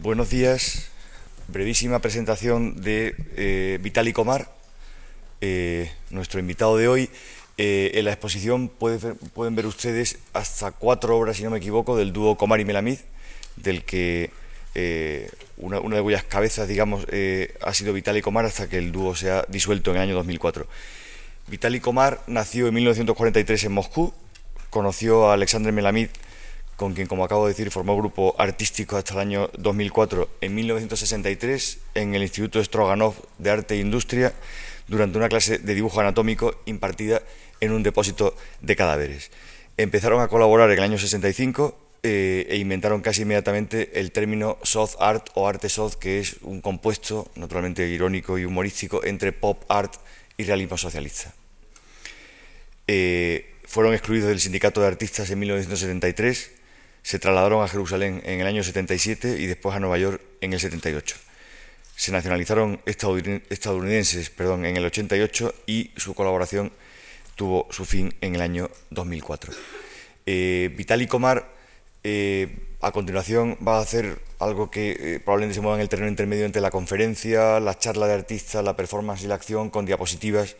Buenos días. Brevísima presentación de eh, Vitali Comar, eh, nuestro invitado de hoy. Eh, en la exposición pueden ver ustedes hasta cuatro obras, si no me equivoco, del dúo Comar y Melamid, del que una, una, de cuyas cabezas, digamos, ha sido Vitali Comar hasta que el dúo se ha disuelto en el año 2004. Vitali Comar nació en 1943 en Moscú, conoció a Alexandre Melamid con quien, como acabo de decir, formó grupo artístico hasta el año 2004. En 1963, en el Instituto Stroganov de Arte e Industria, durante una clase de dibujo anatómico impartida en un depósito de cadáveres. Empezaron a colaborar en el año 65 eh, e inventaron casi inmediatamente el término soft art o arte soft, que es un compuesto, naturalmente irónico y humorístico, entre pop art y realismo socialista. Eh, fueron excluidos del sindicato de artistas en 1973 se trasladaron a Jerusalén en el año 77 y después a Nueva York en el 78. Se nacionalizaron estadounidenses perdón, en el 88 y su colaboración tuvo su fin en el año 2004. Eh, Vitali Komar eh, a continuación va a hacer algo que eh, probablemente se mueva en el terreno intermedio entre la conferencia, la charla de artistas, la performance y la acción con diapositivas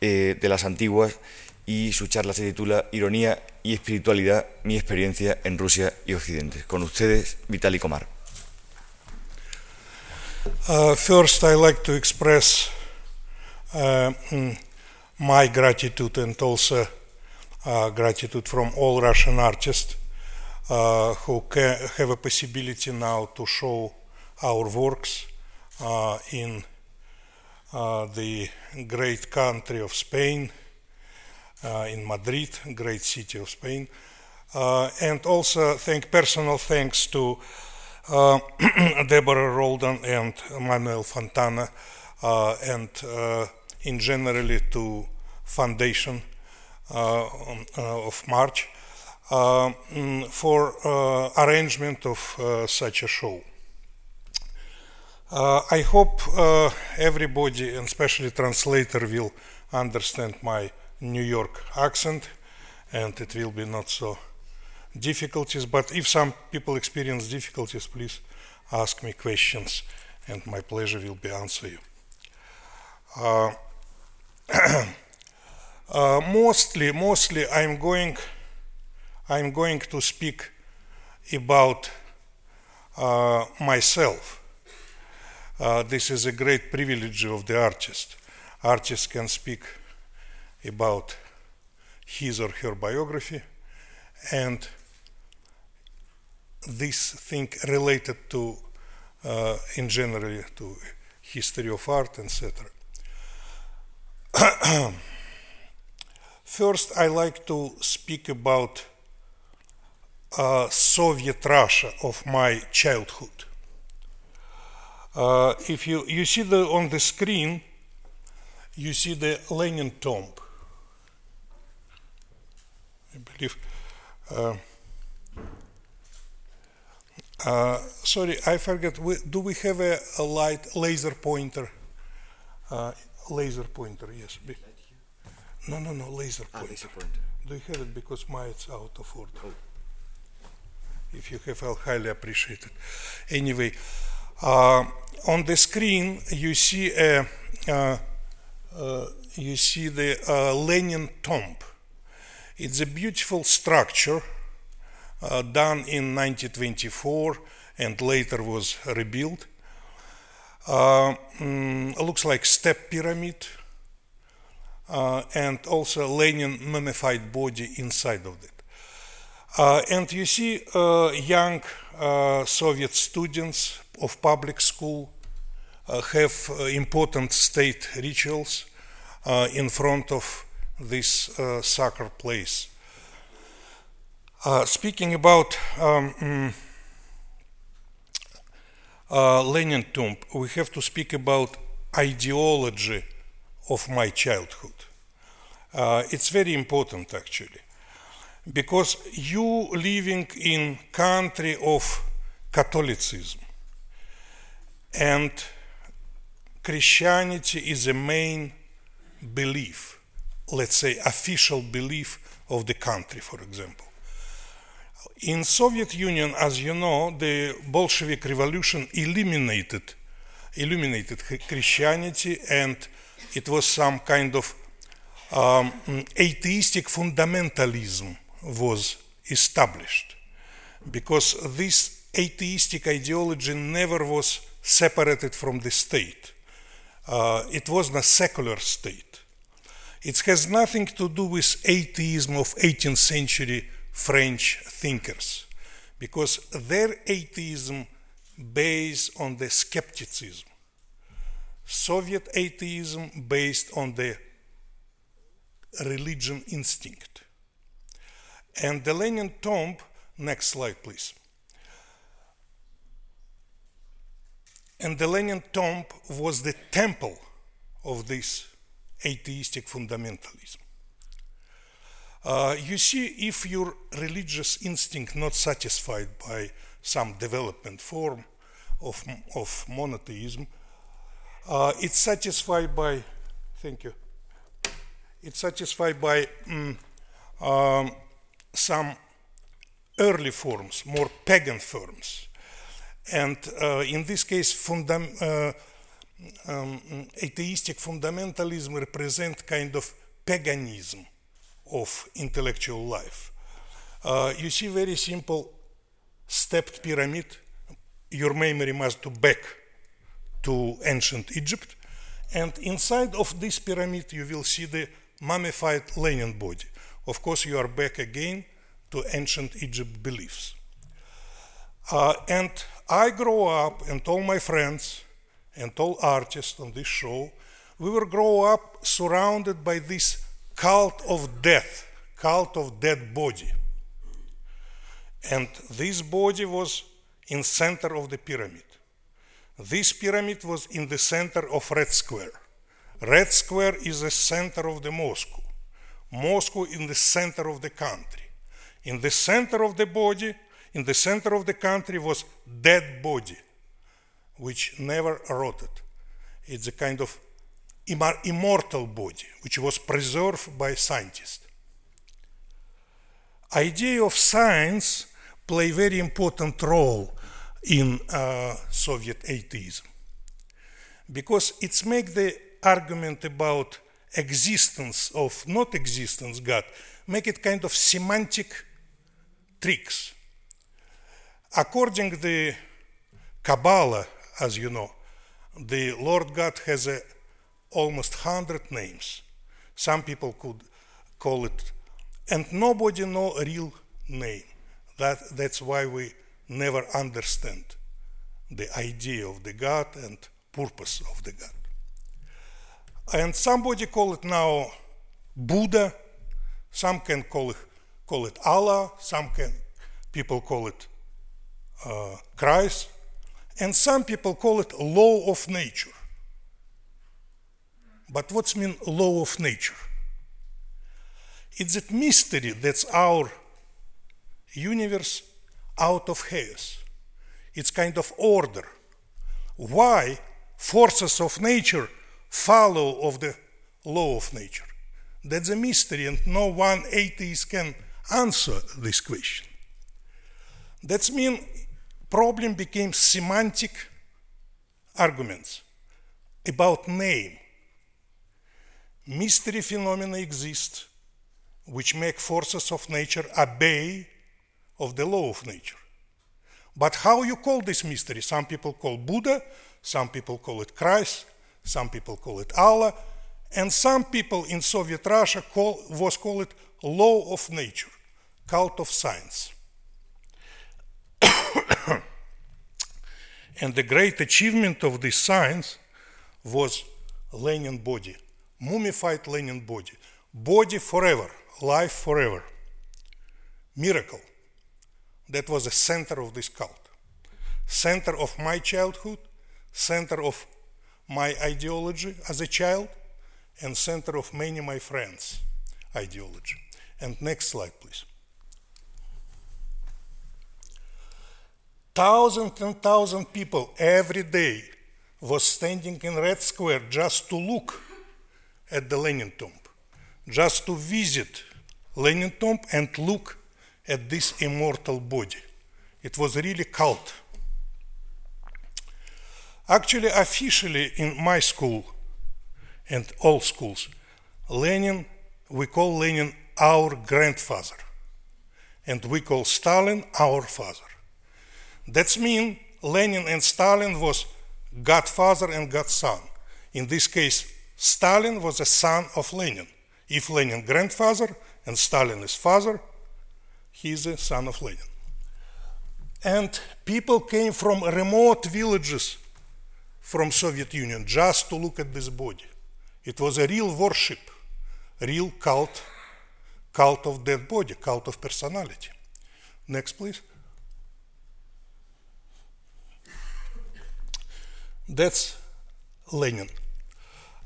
de las antiguas y su charla se titula Ironía y espiritualidad, mi experiencia en Rusia y Occidente. Con ustedes, Vitaly Komar. Uh, first, I like to express uh, mm, my gratitude and also uh, gratitude from all Russian artists uh, who have a possibility now to show our works uh, in uh, the great country of Spain in Madrid, great city of Spain. Uh, and also thank personal thanks to uh, Deborah Roldan and Manuel Fontana and in generally to foundation of March mm, for arrangement of such a show. Uh, I hope uh, everybody, and especially translator, will understand my New York accent, and it will be not so difficulties. But if some people experience difficulties, please ask me questions, and my pleasure will be answer you. Uh, uh, mostly, mostly, I'm going, I'm going to speak about uh, myself. Uh, this is a great privilege of the artist. Artists can speak about his or her biography and this thing related to uh, in general to history of art etc first i like to speak about uh, soviet russia of my childhood. Uh, if you you see the on the screen you see the lenin tomb I believe. Uh, uh, sorry, I forget. We, do we have a, a, light laser pointer? Uh, laser pointer, yes. Be, no, no, no, laser pointer. Ah, laser pointer. Do you have it? Because mine is out of order. Oh. If you have, I'll highly appreciate it. Anyway, uh, on the screen you see a, uh, uh, you see the Lenin tomb. It's a beautiful structure uh, done in 1924 and later was rebuilt. Uh, mm, looks like step pyramid uh, and also Lenin mummified body inside of it. Uh, and you see uh, young uh, Soviet students of public school have important state rituals in front of this uh, soccer place. Uh, speaking about um, mm, uh, Lenin tomb, we have to speak about ideology of my childhood. Uh, it's very important actually, because you living in country of Catholicism, and Christianity is a main belief let's say, official belief of the country, for example. In Soviet Union, as you know, the Bolshevik Revolution eliminated illuminated Christianity, and it was some kind of um, atheistic fundamentalism was established because this atheistic ideology never was separated from the state. Uh, it was a secular state. It has nothing to do with atheism of 18th century French thinkers, because their atheism based on the skepticism. Soviet atheism based on the religion instinct. And the Lenin tomb, next slide please. And the Lenin tomb was the temple of this atheistic fundamentalism. Uh, you see, if your religious instinct not satisfied by some development form of, of monotheism, uh, it's satisfied by, thank you, it's satisfied by um, um, some early forms, more pagan forms. And uh, in this case, fundam- uh, um, atheistic fundamentalism represent kind of paganism of intellectual life. Uh, you see very simple stepped pyramid. Your memory must go back to ancient Egypt. And inside of this pyramid, you will see the mummified Lenin body. Of course, you are back again to ancient Egypt beliefs. Uh, and I grow up, and all my friends, and all artists on this show, we will grow up surrounded by this cult of death, cult of dead body. And this body was in center of the pyramid. This pyramid was in the center of Red Square. Red Square is the center of the Moscow. Moscow in the center of the country. In the center of the body, in the center of the country was dead body, which never rotted. It's a kind of immortal body, which was preserved by scientists. Idea of science play very important role in uh, Soviet atheism because it's make the argument about existence of not existence God make it kind of semantic tricks. According to the Kabbalah, as you know, the Lord God has a almost 100 names. Some people could call it, and nobody know a real name. That, that's why we never understand the idea of the God and purpose of the God. And somebody call it now Buddha, some can call it, call it Allah, some can people call it uh, Christ, and some people call it law of nature. But what's mean law of nature? It's that mystery that's our universe out of chaos. It's kind of order. Why forces of nature follow of the law of nature? That's a mystery, and no one atheist can answer this question. That means problem became semantic arguments about name mystery phenomena exist which make forces of nature obey of the law of nature. But how you call this mystery? Some people call Buddha, some people call it Christ, some people call it Allah, and some people in Soviet Russia call, was called it law of nature, cult of science. And the great achievement of this science was Lenin body mummified Lenin body. Body forever, life forever. Miracle. That was the center of this cult. Center of my childhood, center of my ideology as a child, and center of many my friends' ideology. And next slide, please. Thousands and thousands people every day was standing in Red Square just to look at the Lenin tomb, just to visit Lenin tomb and look at this immortal body. It was really cult. Actually, officially in my school and all schools, Lenin, we call Lenin our grandfather, and we call Stalin our father. That's mean Lenin and Stalin was godfather and godson. In this case, Stalin was a son of Lenin. If Lenin grandfather and Stalin is father, he is a son of Lenin. And people came from remote villages from Soviet Union just to look at this body. It was a real worship, real cult, cult of dead body, cult of personality. Next, please. That's Lenin.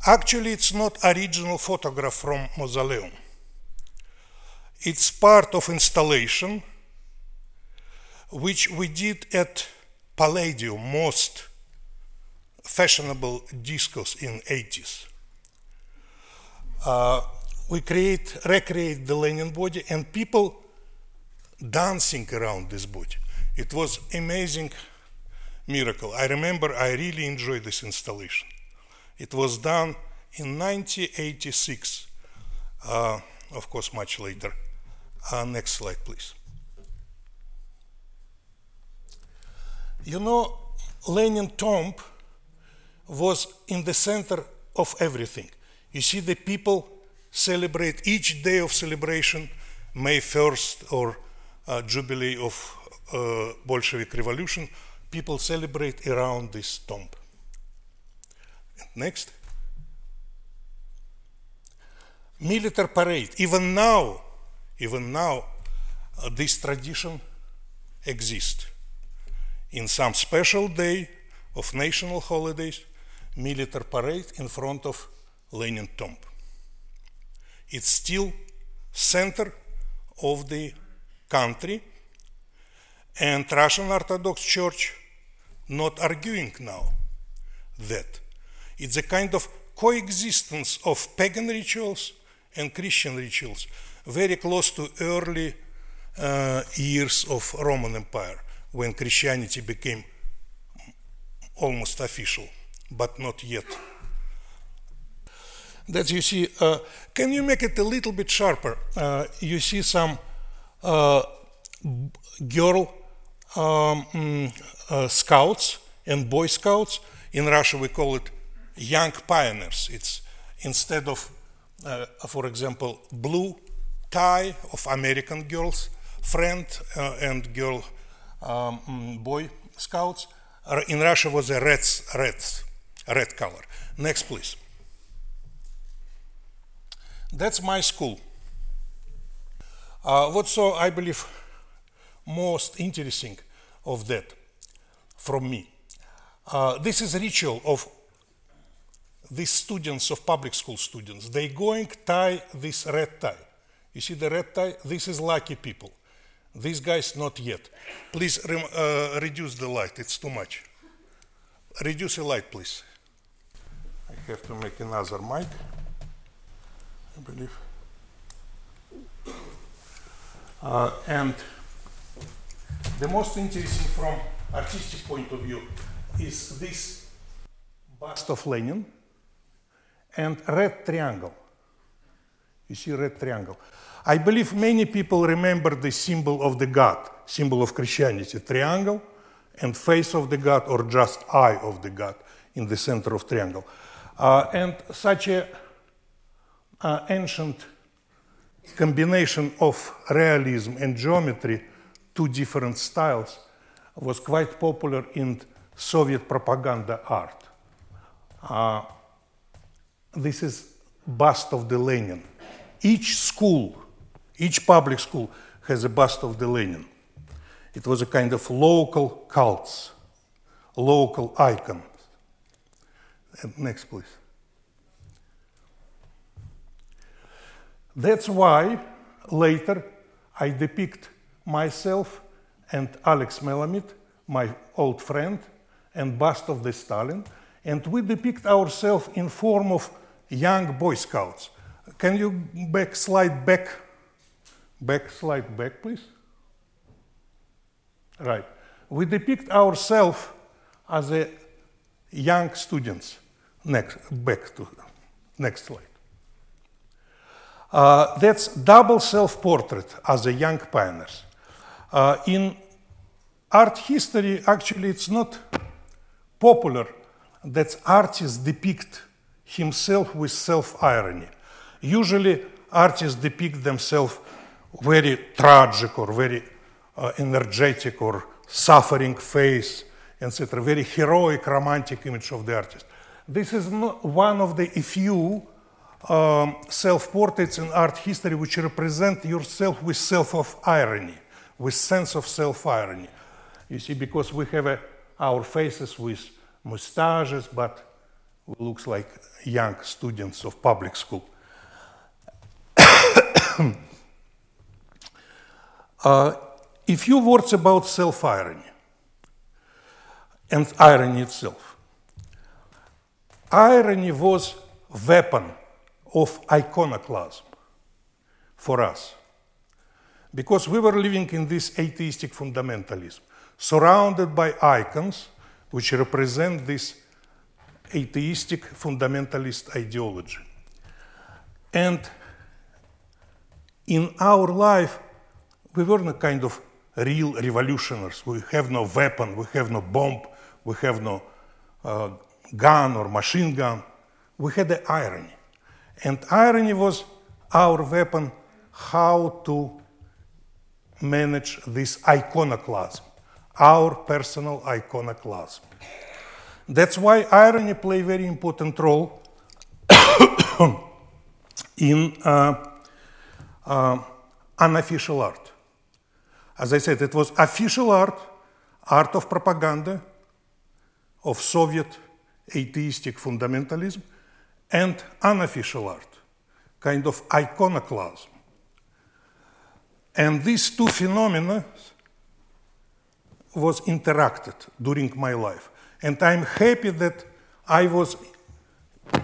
Actually, it's not original photograph from mausoleum. It's part of installation which we did at Palladium, most fashionable discos in 80s. Uh, we create, recreate the Lenin body and people dancing around this body. It was amazing miracle. I remember I really enjoyed this installation. It was done in 1986, uh, of course, much later. Uh, next slide, please. You know, Lenin tomb was in the center of everything. You see, the people celebrate each day of celebration, May 1st or uh, Jubilee of uh, Bolshevik Revolution, people celebrate around this tomb. Next. Military parade. Even now, even now, uh, this tradition exists. In some special day of national holidays, military parade in front of Lenin tomb. It's still center of the country and Russian Orthodox Church not arguing now that it's a kind of coexistence of pagan rituals and Christian rituals, very close to early uh, years of Roman Empire when Christianity became almost official, but not yet. That you see, uh, can you make it a little bit sharper? Uh, you see some uh, girl um, mm, uh, scouts and boy scouts. In Russia, we call it young pioneers. It's instead of, uh, for example, blue tie of American girls, friend uh, and girl um, mm, boy scouts. In Russia was a red, red, red color. Next, please. That's my school. Uh, what's so, I believe, most interesting of that from me? Uh, this is a ritual of these students of public school students. They going tie this red tie. You see the red tie? This is lucky people. These guys not yet. Please uh, reduce the light. It's too much. Reduce the light, please. I have to make another mic. I believe. Uh, and the most interesting from artistic point of view is this bust of Lenin and red triangle. You see red triangle. I believe many people remember the symbol of the God, symbol of Christianity, triangle and face of the God or just eye of the God in the center of triangle. Uh, and such a uh, ancient combination of realism and geometry, two different styles, was quite popular in Soviet propaganda art. Uh, this is bust of the Lenin. Each school, each public school has a bust of the Lenin. It was a kind of local cults, local icon. Next, please. That's why later I depict myself and Alex Melamid, my old friend, and bust of the Stalin, and we depict ourselves in form of young Boy Scouts. Can you back slide back? Back slide back, please. Right. We depict ourselves as a young students. Next, back to next slide. Uh, that's double self-portrait as a young pioneers. Uh, in art history, actually, it's not popular that artists depict himself with self-irony. Usually, artists depict themselves very tragic or very uh, energetic or suffering face, etc. Very heroic, romantic image of the artist. This is one of the few um, self-portraits in art history which represent yourself with self of irony, with sense of self-irony. You see, because we have a, our faces with mustaches, but we looks like young students of public school. uh, a few words about self-irony and irony itself. Irony was weapon of iconoclasm for us. Because we were living in this atheistic fundamentalism, surrounded by icons which represent this atheistic fundamentalist ideology. And in our life, we were not kind of real revolutionaries. We have no weapon, we have no bomb, we have no uh, gun or machine gun. We had the irony. And irony was our weapon how to manage this iconoclasm, our personal iconoclasm. That's why irony play a very important role in uh, uh, unofficial art. As I said, it was official art, art of propaganda, of Soviet atheistic fundamentalism, and unofficial art, kind of iconoclasm. And these two phenomena was interacted during my life. And I'm happy that I was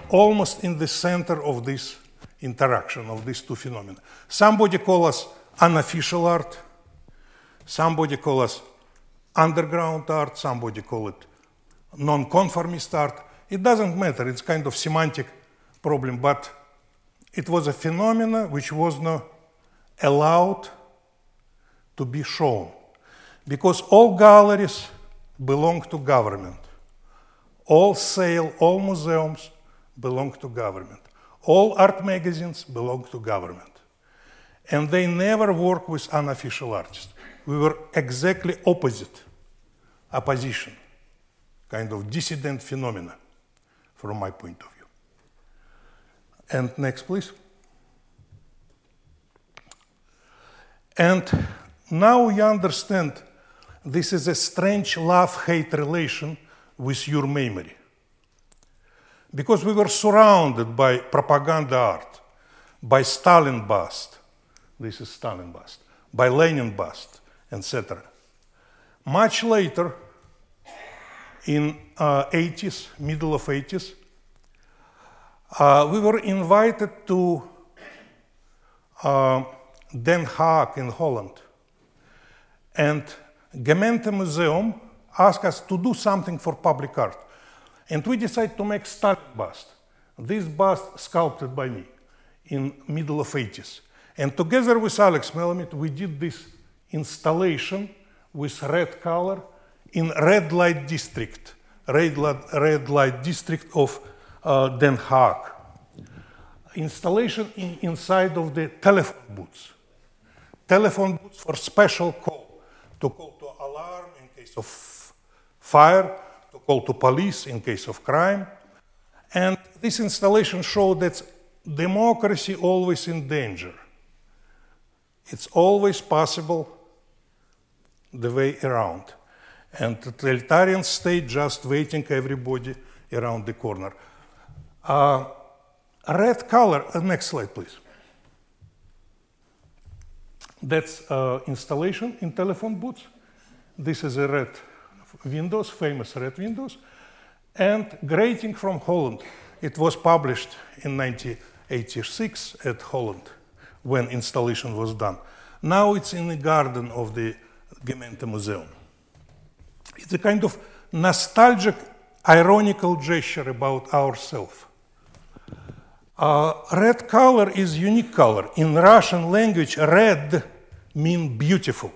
almost in the center of this interaction of these two phenomena. Somebody call us unofficial art, somebody call us underground art, somebody call it non-conformist art. It doesn't matter, it's kind of semantic problem, but it was a phenomena which was not allowed to be shown because all galleries belong to government. All sale, all museums belong to government. All art magazines belong to government. And they never work with unofficial artists. We were exactly opposite opposition, kind of dissident phenomena from my point of view. And next, please. And now you understand this is a strange love hate relation with your memory. Because we were surrounded by propaganda art, by Stalin bust, this is Stalin bust, by Lenin bust, etc. Much later, in uh, 80s, middle of 80s, uh, we were invited to uh, Den Haag in Holland. And Gemeente Museum asked us to do something for public art. And we decided to make Stalin bust. This bust sculpted by me in middle of 80s. And together with Alex Melamid, we did this installation with red color in red light district, red light, red light district of uh, Den Haag. Installation in, inside of the telephone booths. Telephone booths for special to call to alarm in case of fire, to call to police in case of crime. And this installation showed that democracy always in danger. It's always possible the way around. And the totalitarian state just waiting everybody around the corner. Uh, red color, uh, next slide please. That's uh, installation in telephone booths. This is a red Windows, famous red Windows. And grating from Holland. It was published in 1986 at Holland when installation was done. Now it's in the garden of the Gemeente Museum. It's a kind of nostalgic, ironical gesture about ourselves. Uh, red color is unique color. In Russian language, red mean beautiful.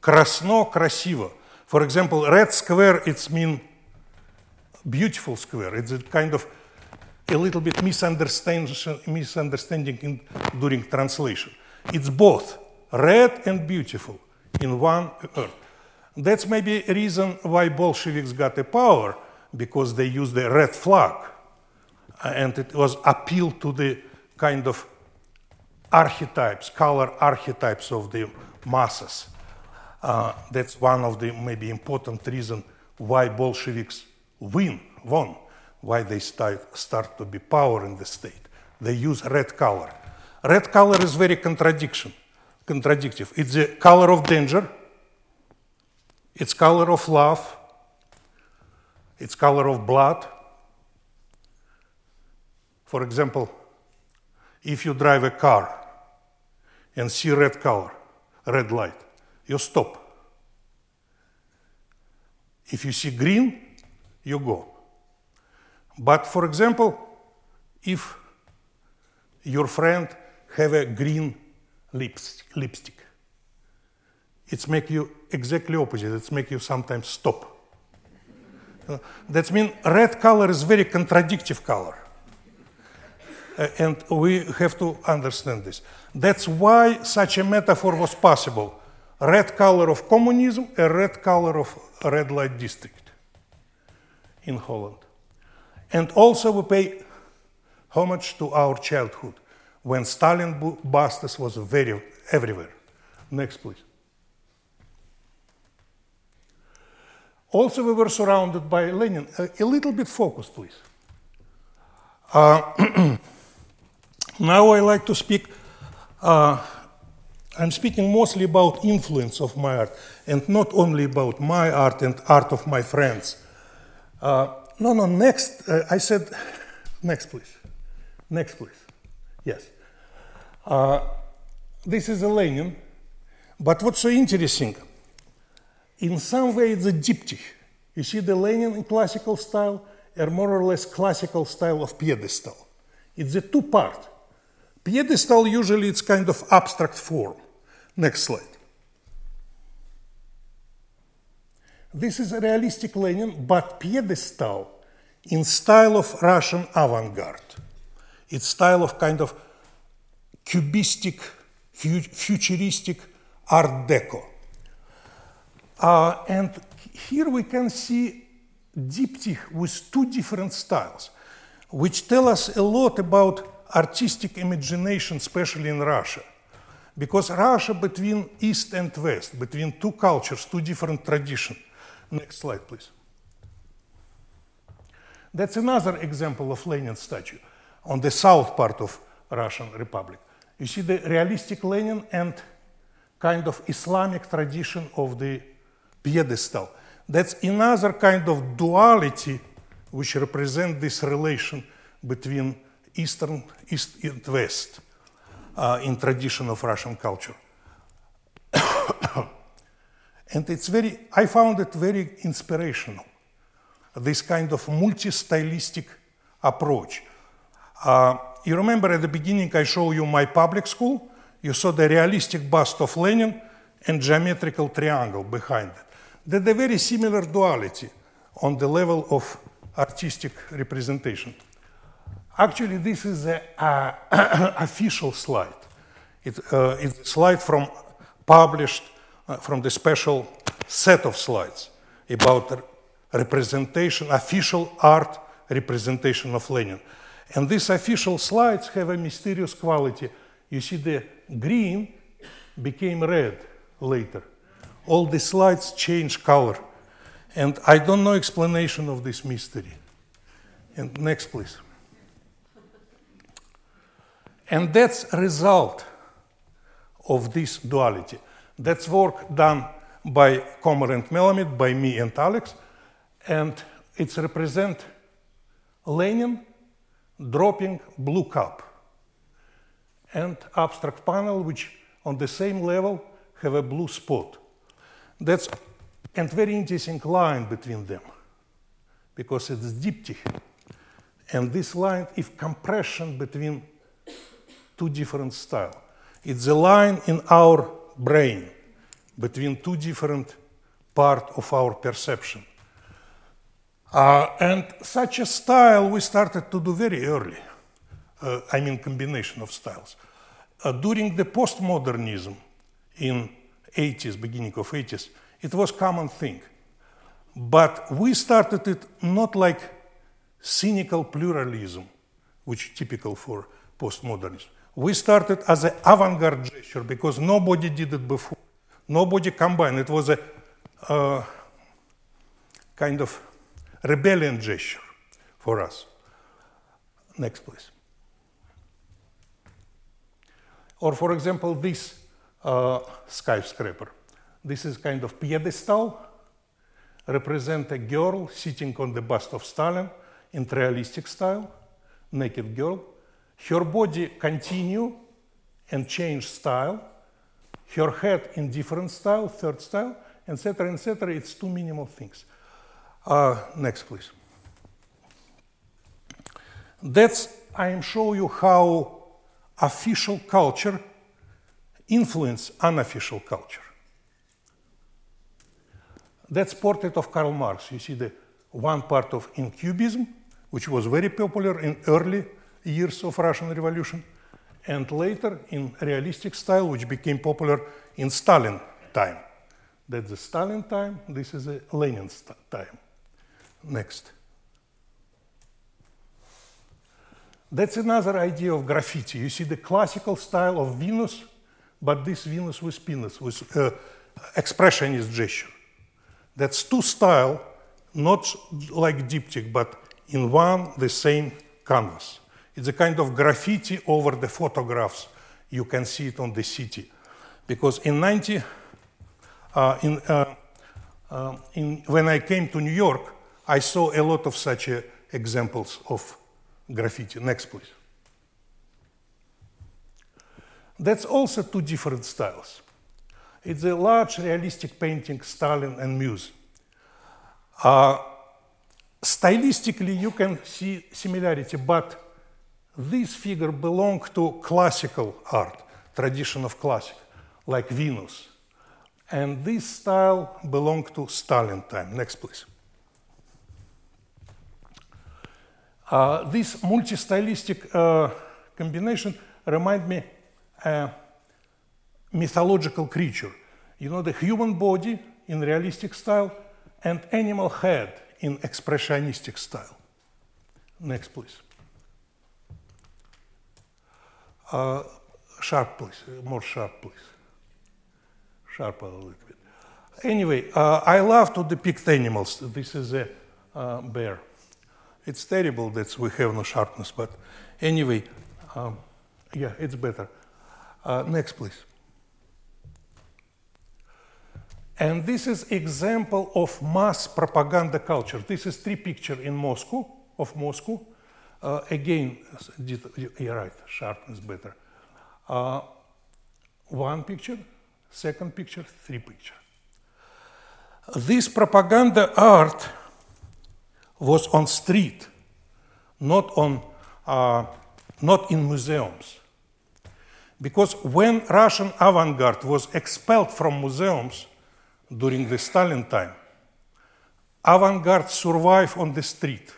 Красно – красиво. For example, red square, it's mean beautiful square. It's a kind of a little bit misunderstanding, misunderstanding in, during translation. It's both red and beautiful in one earth. That's maybe a reason why Bolsheviks got a power, because they used the red flag. and it was appeal to the kind of archetypes, color archetypes of the masses. Uh, that's one of the maybe important reason why Bolsheviks win, won, why they start, start to be power in the state. They use red color. Red color is very contradiction, contradictive. It's the color of danger, it's color of love, it's color of blood. For example, if you drive a car and see red color, red light, you stop. If you see green, you go. But for example, if your friend have a green lips, lipstick, it's make you exactly opposite. It's make you sometimes stop. That means red color is very contradictive color. Uh, and we have to understand this. That's why such a metaphor was possible. Red color of communism, a red color of red light district in Holland. And also we pay homage to our childhood when Stalin bustes was very everywhere. Next, please. Also, we were surrounded by Lenin. A, a little bit focused, please. Uh, now I like to speak. Uh, I'm speaking mostly about influence of my art, and not only about my art and art of my friends. Uh, no, no. Next, uh, I said, next, please. Next, please. Yes. Uh, this is a Lenin, but what's so interesting? in some way it's a diptych. You see the Lenin in classical style, or more or less classical style of pedestal. It's a two part. Pedestal usually it's kind of abstract form. Next slide. This is a realistic Lenin, but pedestal in style of Russian avant-garde. It's style of kind of cubistic, futuristic art deco. Uh, and here we can see diptych with two different styles, which tell us a lot about artistic imagination, especially in Russia. Because Russia, between East and West, between two cultures, two different traditions. Next slide, please. That's another example of Lenin statue on the south part of Russian Republic. You see the realistic Lenin and kind of Islamic tradition of the pedestal. That's another kind of duality which represent this relation between Eastern, East and West uh, in tradition of Russian culture. and it's very, I found it very inspirational, this kind of multi-stylistic approach. Uh, you remember at the beginning I showed you my public school? You saw the realistic bust of Lenin and geometrical triangle behind it that the very similar duality on the level of artistic representation. Actually, this is an official slide. It, uh, it's a slide from published uh, from the special set of slides about representation, official art representation of Lenin. And these official slides have a mysterious quality. You see, the green became red later all the slides change color. And I don't know explanation of this mystery. And next, please. And that's a result of this duality. That's work done by Komar and Melamid, by me and Alex, and it's represent Lenin dropping blue cup and abstract panel which on the same level have a blue spot. That's and very interesting line between them because it's diptych. And this line is compression between two different styles. It's a line in our brain between two different parts of our perception. Uh, and such a style we started to do very early. Uh, I mean, combination of styles. Uh, during the postmodernism in 80s, beginning of 80s, it was common thing. But we started it not like cynical pluralism, which is typical for postmodernism. We started as an avant-garde gesture because nobody did it before. Nobody combined. It was a uh, kind of rebellion gesture for us. Next, please. Or, for example, this uh, skyscraper. This is kind of pedestal, represent a girl sitting on the bust of Stalin in realistic style, naked girl. Her body continue and change style. Her head in different style, third style, etc., etc. It's two minimal things. Uh, next, please. That's I am showing you how official culture influence unofficial culture. That's portrait of Karl Marx. You see the one part of in Cubism, which was very popular in early years of Russian Revolution, and later in realistic style, which became popular in Stalin time. That's the Stalin time. This is a Lenin time. Next. That's another idea of graffiti. You see the classical style of Venus, but this Venus with penis, with uh, expressionist gesture. That's two style, not like diptych, but in one the same canvas. It's a kind of graffiti over the photographs. You can see it on the city. Because in 90, uh, in, uh, uh, in, when I came to New York, I saw a lot of such uh, examples of graffiti. Next, please. That's also two different styles. It's a large realistic painting, Stalin and Muse. Uh, stylistically, you can see similarity, but this figure belongs to classical art, tradition of classic, like Venus. And this style belonged to Stalin time. Next, please. Uh, this multi-stylistic uh, combination remind me a mythological creature. You know, the human body in realistic style and animal head in expressionistic style. Next, please. Uh, sharp, please. More sharp, please. Sharp a little bit. Anyway, uh, I love to depict animals. This is a uh, bear. It's terrible that we have no sharpness, but anyway, um, yeah, it's better. Uh, next, please. And this is example of mass propaganda culture. This is three picture in Moscow, of Moscow. Uh, again, you're right, sharpness better. Uh, one picture, second picture, three picture. This propaganda art was on street, not on, uh, not in museums. Because when Russian avant-garde was expelled from museums during the Stalin time, avant-garde survived on the street.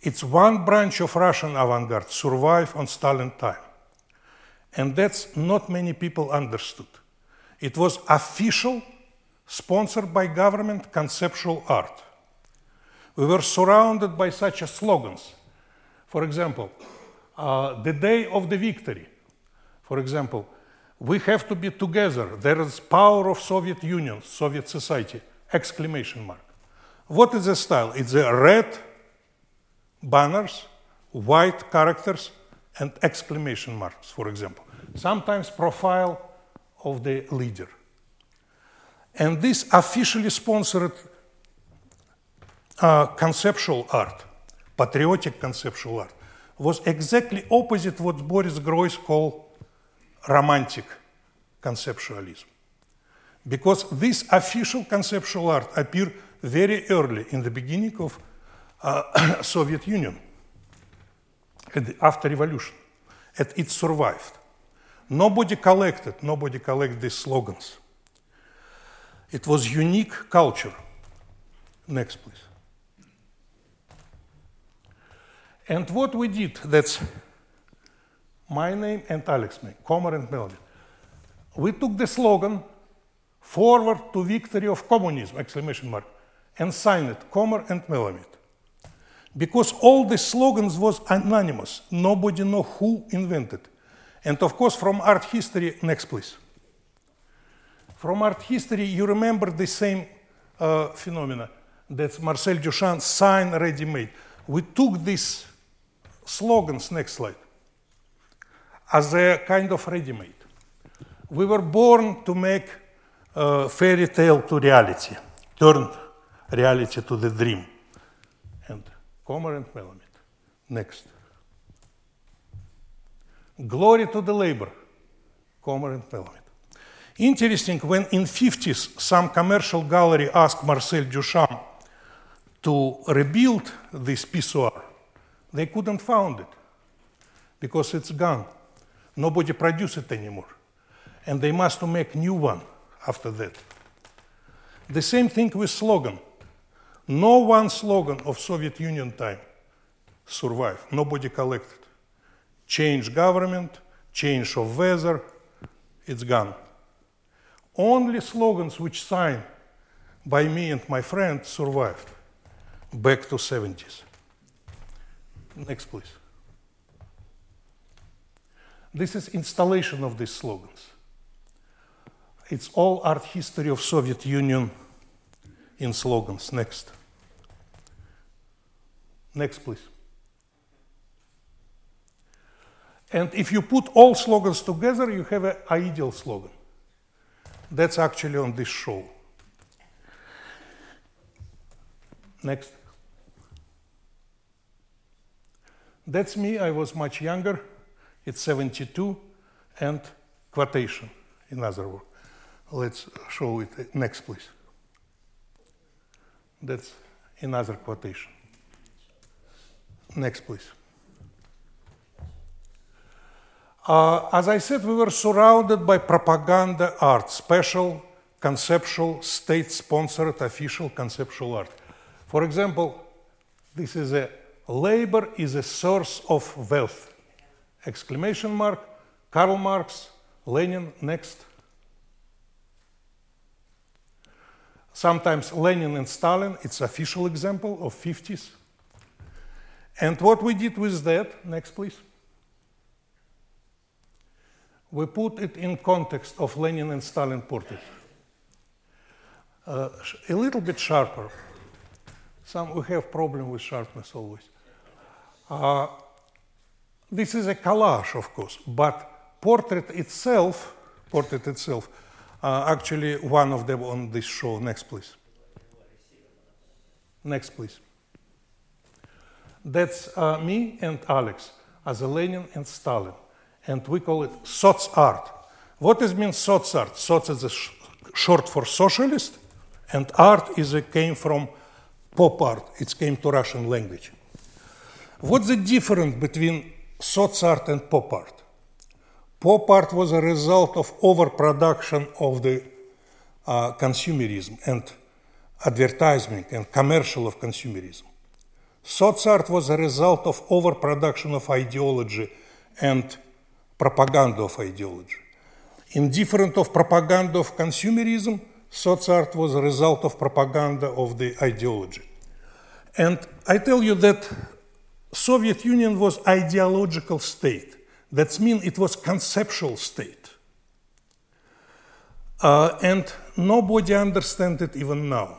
It's one branch of Russian avant-garde survived on Stalin time. And that's not many people understood. It was official, sponsored by government, conceptual art. We were surrounded by such slogans. For example, uh, the day of the victory. For example, we have to be together. There is power of Soviet Union, Soviet society, exclamation mark. What is the style? It's a red banners, white characters, and exclamation marks, for example. Sometimes profile of the leader. And this officially sponsored uh, conceptual art, patriotic conceptual art, was exactly opposite what Boris Groys called romantic conceptualism. because this official conceptual art appeared very early in the beginning of uh, Soviet Union, after revolution, and it survived. Nobody collected, nobody collected these slogans. It was unique culture. Next, please. And what we did, that's my name and Alex name, Komar and Melamid. We took the slogan, forward to victory of communism, exclamation mark, and signed it, Komar and Melamid. Because all the slogans was anonymous. Nobody know who invented. And of course, from art history, next please. From art history, you remember the same uh, phenomena that Marcel Duchamp sign ready-made. We took these slogans, next slide, as a kind of ready-made. We were born to make a fairy tale to reality, turn reality to the dream. And Melamid. Next. Glory to the labor, Komar and Melamid. Interesting, when in 50s some commercial gallery asked Marcel Duchamp to rebuild this pissoir, they couldn't find it because it's gone. Nobody produce it anymore. And they must make new one after that. The same thing with slogan. No one slogan of Soviet Union time survived. Nobody collected. Change government, change of weather, it's gone. Only slogans which signed by me and my friend survived back to 70s. Next, please. This is installation of these slogans. It's all art history of Soviet Union in slogans. Next. Next, please. And if you put all slogans together, you have an ideal slogan. That's actually on this show. Next. That's me. I was much younger. It's 72 and quotation, in other words. Let's show it. Next, please. That's another quotation. Next, please. Uh, as I said, we were surrounded by propaganda art, special, conceptual, state sponsored, official conceptual art. For example, this is a labor is a source of wealth. Exclamation mark, Karl Marx, Lenin, next. Sometimes Lenin and Stalin, it's official example of 50s. And what we did with that, next please. We put it in context of Lenin and Stalin portrait. Uh, a little bit sharper. Some we have problem with sharpness always. Uh, this is a collage, of course, but portrait itself, portrait itself, uh, actually one of them on this show. Next, please. Next, please. That's uh, me and Alex as a Lenin and Stalin, and we call it soc art. What does mean soc art? Soc is sh- short for socialist, and art is a came from pop art. It came to Russian language. What's the difference between soc art and pop art? Pop art was a result of overproduction of the uh, consumerism and advertising and commercial of consumerism. Soc art was a result of overproduction of ideology and propaganda of ideology. Indifferent of propaganda of consumerism, soc art was a result of propaganda of the ideology. And I tell you that Soviet Union was ideological state. That means it was conceptual state. Uh, and nobody understands it even now.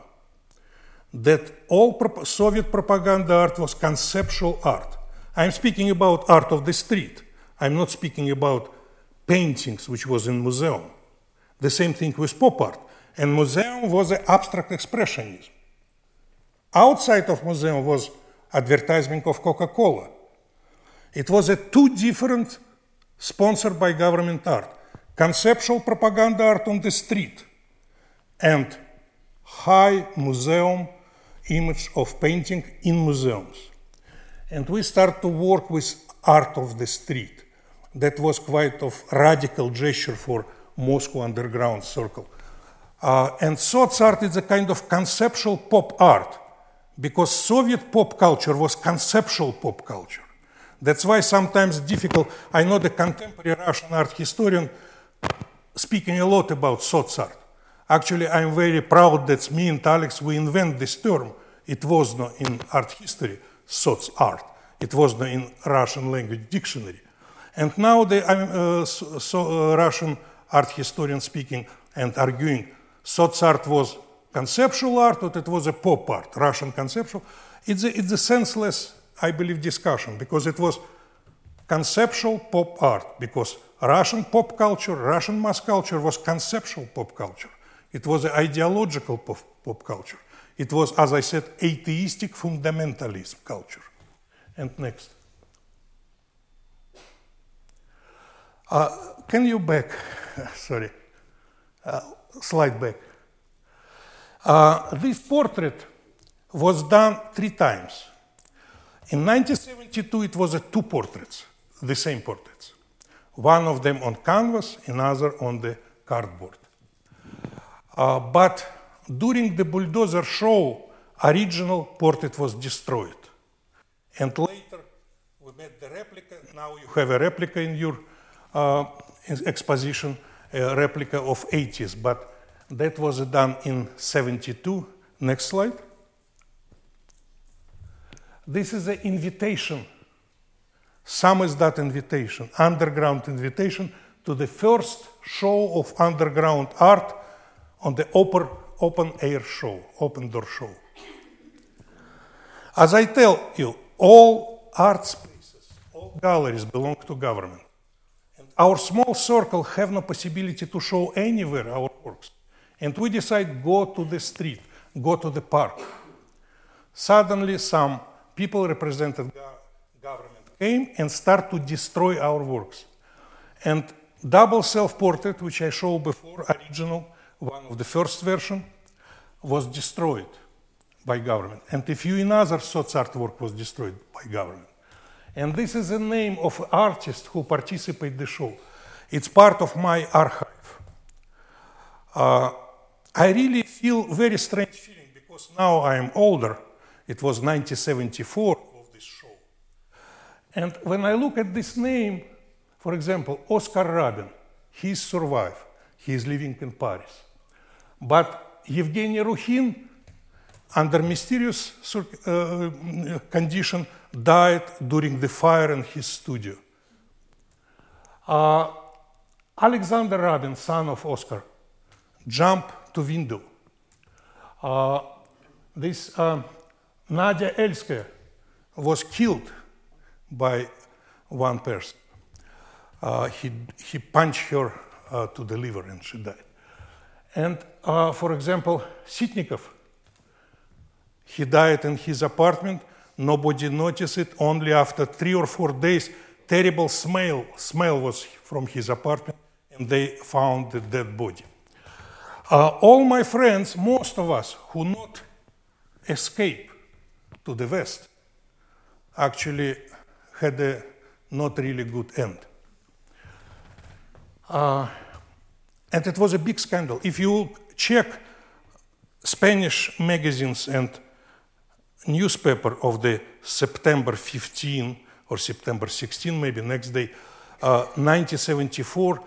That all Soviet propaganda art was conceptual art. I'm speaking about art of the street. I'm not speaking about paintings, which was in museum. The same thing with pop art. And museum was an abstract expressionism. Outside of museum was advertisement of Coca-Cola. It was a two different sponsored by government art. Conceptual propaganda art on the street and high museum image of painting in museums. And we start to work with art of the street. That was quite of radical gesture for Moscow underground circle. Uh, and soc art is a kind of conceptual pop art because Soviet pop culture was conceptual pop culture. That's why sometimes difficult. I know the contemporary Russian art historian speaking a lot about soc art. Actually, I'm very proud that me and Alex we invent this term. It was not in art history, soc art. It was not in Russian language dictionary. And now the uh, so, uh, Russian art historian speaking and arguing soc art was conceptual art or it was a pop art, Russian conceptual. It's a, it's a senseless, I believe, discussion because it was conceptual pop art because Russian pop culture, Russian mass culture was conceptual pop culture. It was an ideological pop, pop culture. It was, as I said, atheistic fundamentalism culture. And next. Uh, can you back? Sorry. Uh, slide back. Uh, this portrait was done three times. In 1972, it was two portraits, the same portraits. One of them on canvas, another on the cardboard. Uh, but during the bulldozer show, original portrait was destroyed. And later, we made the replica. Now you have a replica in your uh, exposition, a replica of 80s, but that was done in 72. Next slide. This is an invitation. Some is that invitation, underground invitation to the first show of underground art on the open, open air show, open door show. As I tell you, all art spaces, all galleries belong to government. And our small circle have no possibility to show anywhere our works. And we decide go to the street, go to the park. Suddenly some people represented government came and start to destroy our works. And double self-portrait, which I showed before, original, one of the first version, was destroyed by government. And a few in another soc artwork was destroyed by government. And this is the name of artist who participate the show. It's part of my archive. Uh, I really feel very strange feeling because now I am older. It was 1974 of this show. And when I look at this name, for example, Oscar Rabin, he survived. He is living in Paris. But Evgeny Rukhin, under mysterious uh, condition, died during the fire in his studio. Uh, Alexander Rabin, son of Oscar, jumped to window. Uh, this Nadia Elskaya was killed by one person. He, he punched her to the liver and she died. And uh, for example, Sitnikov, he died in his apartment. Nobody noticed it. Only after three or four days, terrible smell, smell was from his apartment, and they found the dead body. Uh, all my friends, most of us who not escape to the West, actually had a not really good end. Uh, and it was a big scandal. If you check Spanish magazines and newspaper of the September 15 or September 16, maybe next day, uh, 1974,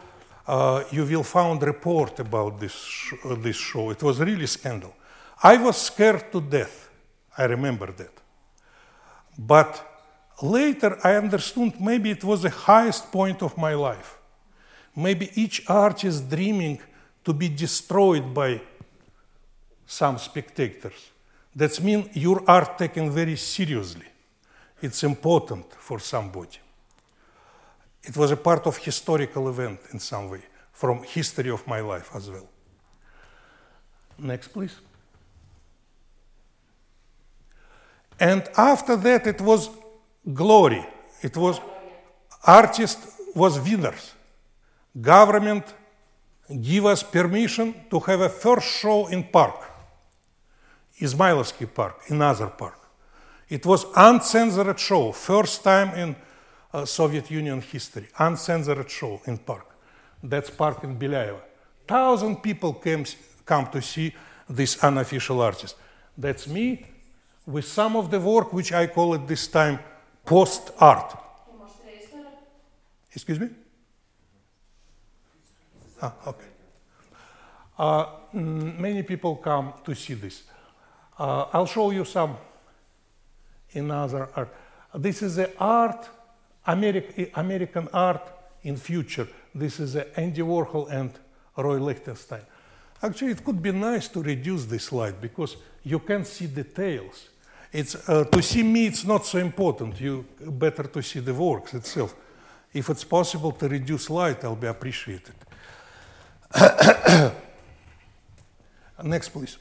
uh, you will find report about this, sh- this show. It was really scandal. I was scared to death. I remember that. But later I understood maybe it was the highest point of my life. Maybe each artist dreaming to be destroyed by some spectators. That means your art taken very seriously. It's important for somebody. It was a part of historical event in some way, from history of my life as well. Next, please. And after that, it was glory. It was artist was winners. Government give us permission to have a first show in park, Izmailovsky Park, another park. It was uncensored show, first time in uh, Soviet Union history, uncensored show in park. That's park in Belyaevo. Thousand people came, come to see this unofficial artist. That's me with some of the work which I call at this time post art. Excuse me? Ah, okay. Uh, many people come to see this. Uh, I'll show you some in other art. This is the art, American, American art in future. This is Andy Warhol and Roy Lichtenstein. Actually, it could be nice to reduce this light because you can see details. It's, uh, to see me, it's not so important. You better to see the works itself. If it's possible to reduce light, I'll be appreciated. Next, please.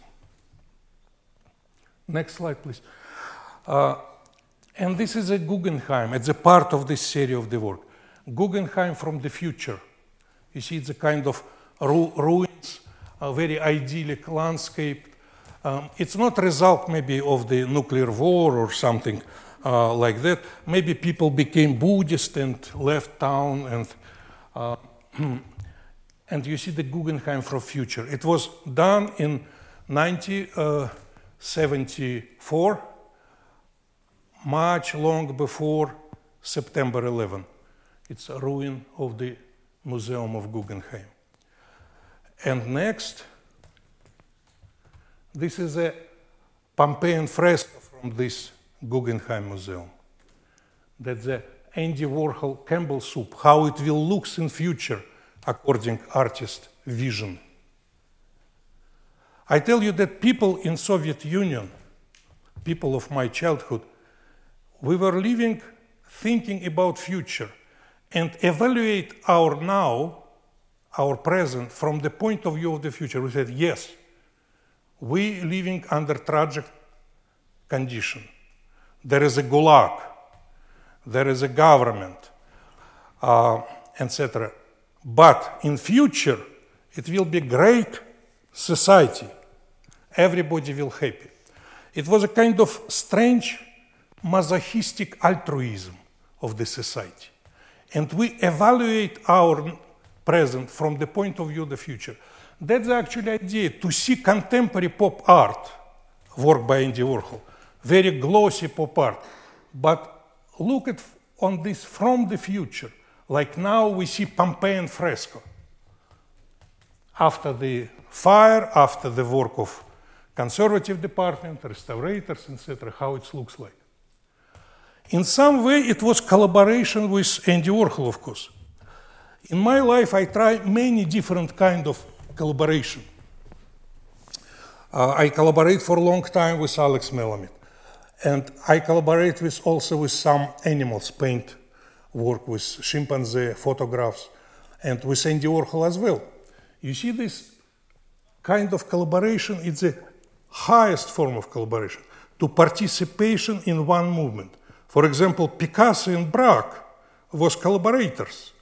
Next slide, please. Uh, and this is a Guggenheim. It's a part of this series of the work. Guggenheim from the future. You see, it's a kind of ru- ruins, a very idyllic landscape. Um, it's not result maybe of the nuclear war or something uh, like that. Maybe people became Buddhist and left town and uh, and you see the Guggenheim for future. It was done in 1974, uh, much long before September 11. It's a ruin of the Museum of Guggenheim. And next, this is a Pompeian fresco from this Guggenheim Museum. That's the Andy Warhol Campbell soup, how it will look in future according artist vision. I tell you that people in Soviet Union, people of my childhood, we were living thinking about future and evaluate our now, our present from the point of view of the future. We said, yes, we living under tragic condition. There is a gulag, there is a government, uh, etc. But in future, it will be great society. Everybody will happy. It was a kind of strange masochistic altruism of the society. And we evaluate our present from the point of view of the future. That's actually the idea to see contemporary pop art, work by Andy Warhol, very glossy pop art, but look at on this from the future like now we see Pompeian fresco. After the fire, after the work of conservative department, restaurators, etc., how it looks like. In some way, it was collaboration with Andy Warhol, of course. In my life, I try many different kind of collaboration. Uh, I collaborate for a long time with Alex Melamid, and I collaborate with also with some animals, paint work with chimpanzee photographs and with Andy Warhol as well. You see this kind of collaboration, it's the highest form of collaboration, to participation in one movement. For example, Picasso and Braque was collaborators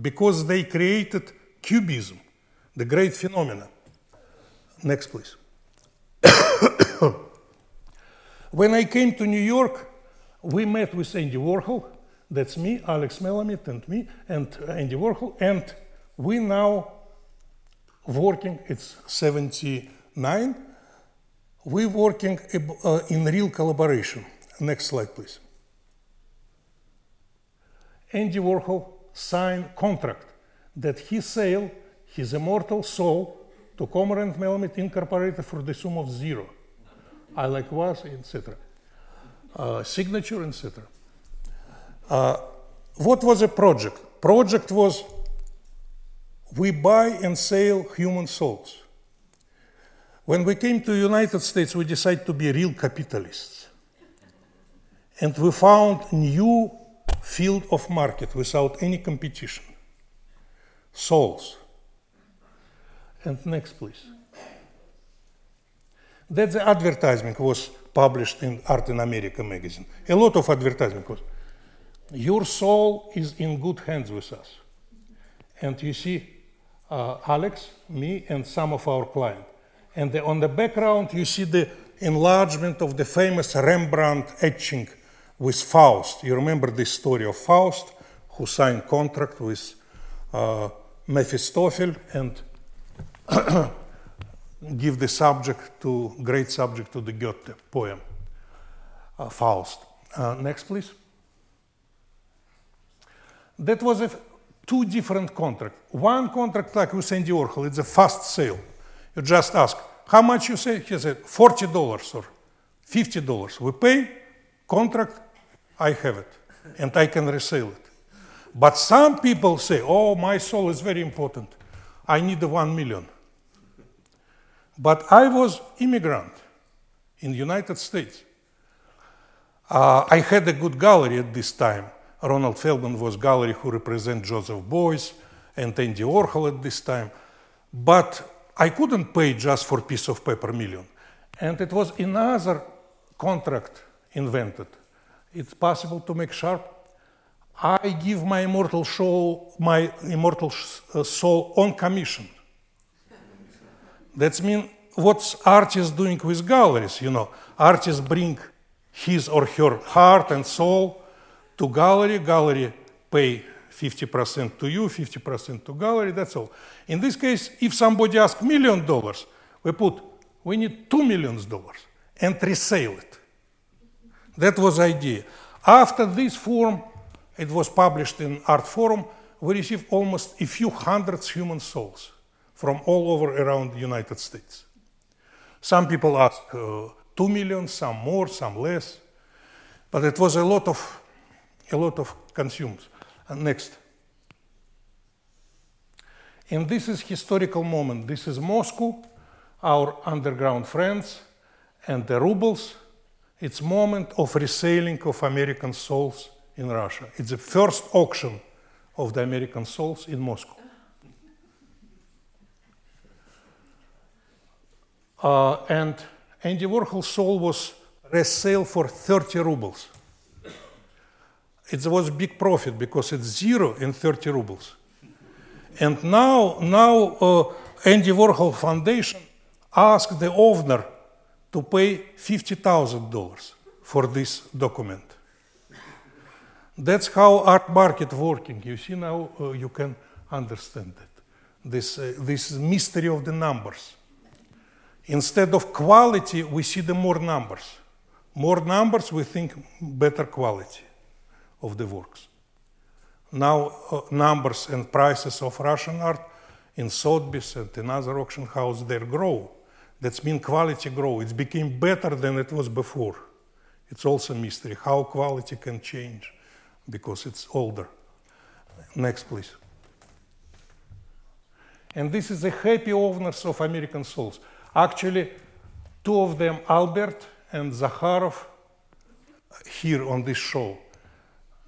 because they created cubism, the great phenomena. Next, please. when I came to New York, we met with Andy Warhol that's me, Alex Melamid, and me, and Andy Warhol. And we now working, it's 79, we're working uh, in real collaboration. Next slide, please. Andy Warhol signed contract that he sell his immortal soul to Komar and Melamid Incorporated for the sum of zero. I like was, etc. Uh, signature, etc. Uh, what was a project? Project was we buy and sell human souls. When we came to United States, we decided to be real capitalists. And we found new field of market without any competition. Souls. And next, please. That the advertisement was published in Art in America magazine. A lot of advertisement was. Your soul is in good hands with us. And you see, uh, Alex, me, and some of our clients. And the, on the background, you see the enlargement of the famous Rembrandt etching with Faust. You remember this story of Faust, who signed contract with uh, Mephistopheles and give the subject to great subject to the Goethe poem, uh, Faust. Uh, next, please. That was a two different contracts. One contract, like with Andy Warhol, it's a fast sale. You just ask, how much you say? He said, $40 or $50. We pay, contract, I have it, and I can resell it. But some people say, oh, my soul is very important. I need the one million. But I was immigrant in the United States. Uh, I had a good gallery at this time. Ronald Feldman was gallery who represent Joseph Beuys and Andy Warhol at this time. But I couldn't pay just for piece of paper million. And it was another contract invented. It's possible to make sharp. I give my immortal soul, my immortal uh, soul on commission. That means what's artist doing with galleries, you know. Artists bring his or her heart and soul to gallery, gallery pay 50% to you, 50% to gallery, that's all. In this case, if somebody asks million dollars, we put, we need two million dollars and resale it. That was idea. After this form, it was published in Art Forum, we received almost a few hundreds human souls from all over around the United States. Some people ask uh, 2 million, some more, some less. But it was a lot of, a lot of consumed. And next. And this is historical moment. This is Moscow, our underground friends, and the rubles. It's moment of reselling of American souls in Russia. It's the first auction of the American souls in Moscow. Uh, and Andy Warhol's soul was resale for 30 rubles. It was big profit because it's zero in 30 rubles. And now, now uh, Andy Warhol Foundation asked the owner to pay $50,000 for this document. That's how art market working. You see now uh, you can understand it. This, uh, this mystery of the numbers. Instead of quality, we see the more numbers. More numbers, we think better quality of the works. Now, uh, numbers and prices of Russian art in Sotheby's and in other auction houses, they grow. That's mean quality grow. It became better than it was before. It's also mystery how quality can change because it's older. Next, please. And this is the happy owners of American souls. Actually, two of them, Albert and Zakharov, here on this show,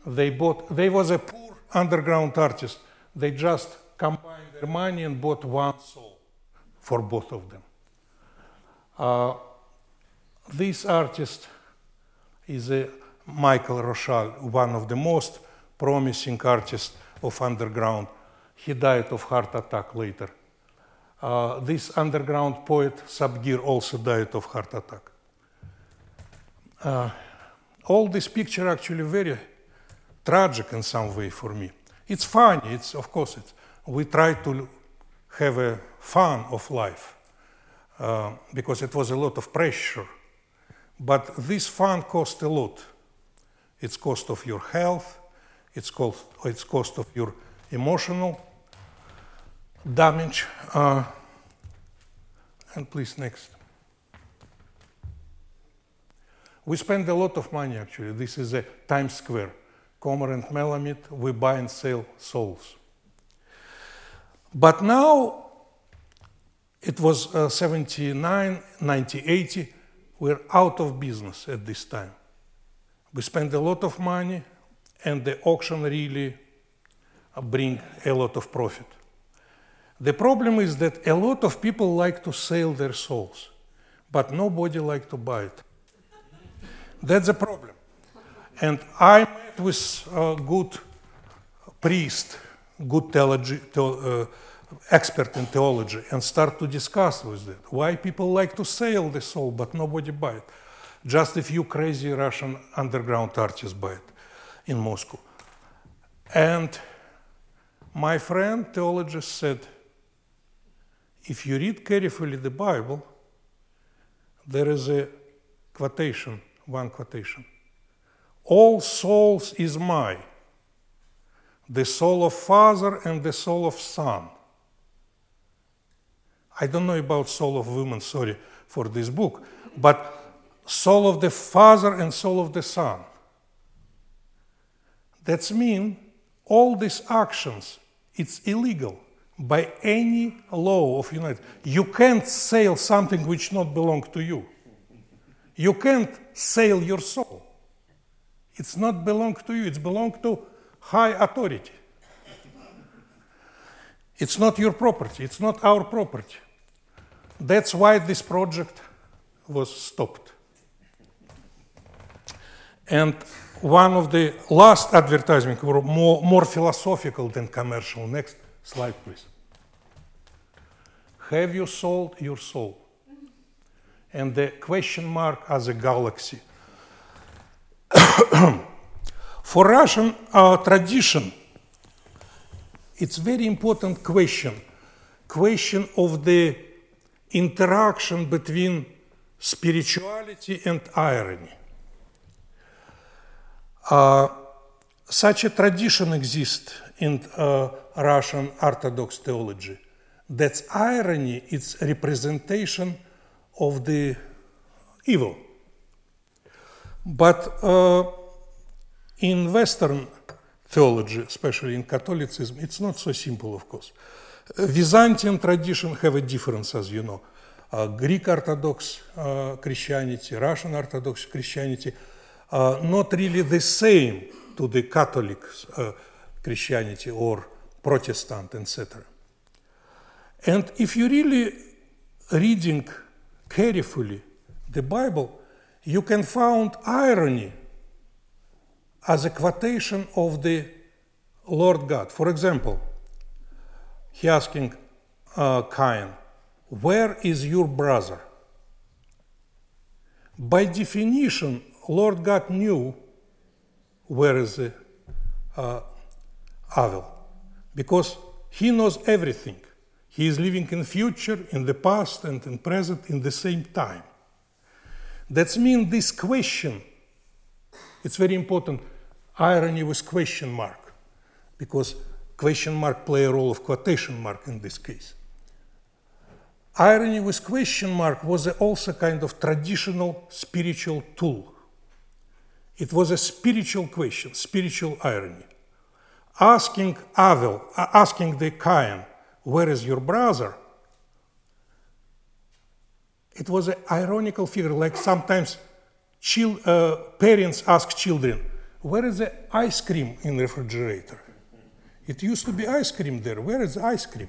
they bought, they was a poor underground artist. They just combined their money and bought one soul for both of them. Uh, this artist is a Michael Rochal, one of the most promising artists of underground. He died of heart attack later. Uh, this underground poet, Sapgir, also died of heart attack. Uh, all this picture actually very tragic in some way for me. It's funny, it's of course it's, we try to have a fun of life uh, because it was a lot of pressure. But this fun cost a lot. It's cost of your health, it's cost, it's cost of your emotional damage. Uh, and please, next. We spend a lot of money actually. This is a Times Square. Komar and Melamid, we buy and sell souls. But now, it was uh, 79, 90, 80, we're out of business at this time. We spend a lot of money, and the auction really bring a lot of profit. The problem is that a lot of people like to sell their souls, but nobody like to buy it. That's the problem. And I with a good priest, good theology, uh, expert in theology and start to discuss with that. Why people like to sell the soul but nobody buy it? Just a few crazy Russian underground artists buy it in Moscow. And my friend, theologist, said, if you read carefully the Bible, there is a quotation, one quotation. All souls is my, the soul of Father and the soul of Son. I don't know about soul of woman, sorry for this book, but soul of the Father and soul of the Son. That's mean all these actions, it's illegal by any law of United. You can't sell something which not belong to you. You can't sell your soul. It's not belong to you, it's belong to high authority. It's not your property, it's not our property. That's why this project was stopped. And one of the last advertisements were more, more philosophical than commercial. Next slide, please. Have you sold your soul? And the question mark as a galaxy. For Russian uh, tradition, it's very important question, question of the interaction between spirituality and irony. Uh, such a tradition exists in uh, Russian Orthodox theology. That irony it's representation of the evil. But uh, in Western theology, especially in Catholicism, it's not so simple, of course. Byzantine tradition have a difference, as you know. Uh, Greek Orthodox uh, Christianity, Russian Orthodox Christianity, uh, not really the same to the Catholic uh, Christianity or Protestant, etc. And if you really reading carefully the Bible, you can find irony as a quotation of the Lord God. For example, he asking uh, Cain, "Where is your brother?" By definition, Lord God knew where is the uh, Abel, because he knows everything. He is living in future, in the past, and in present in the same time. That means this question, it's very important, irony with question mark, because question mark play a role of quotation mark in this case. Irony with question mark was also kind of traditional spiritual tool. It was a spiritual question, spiritual irony. Asking uh, asking the Cain, where is your brother? It was an ironical figure, like sometimes uh, parents ask children, where is the ice cream in the refrigerator? It used to be ice cream there. Where is the ice cream?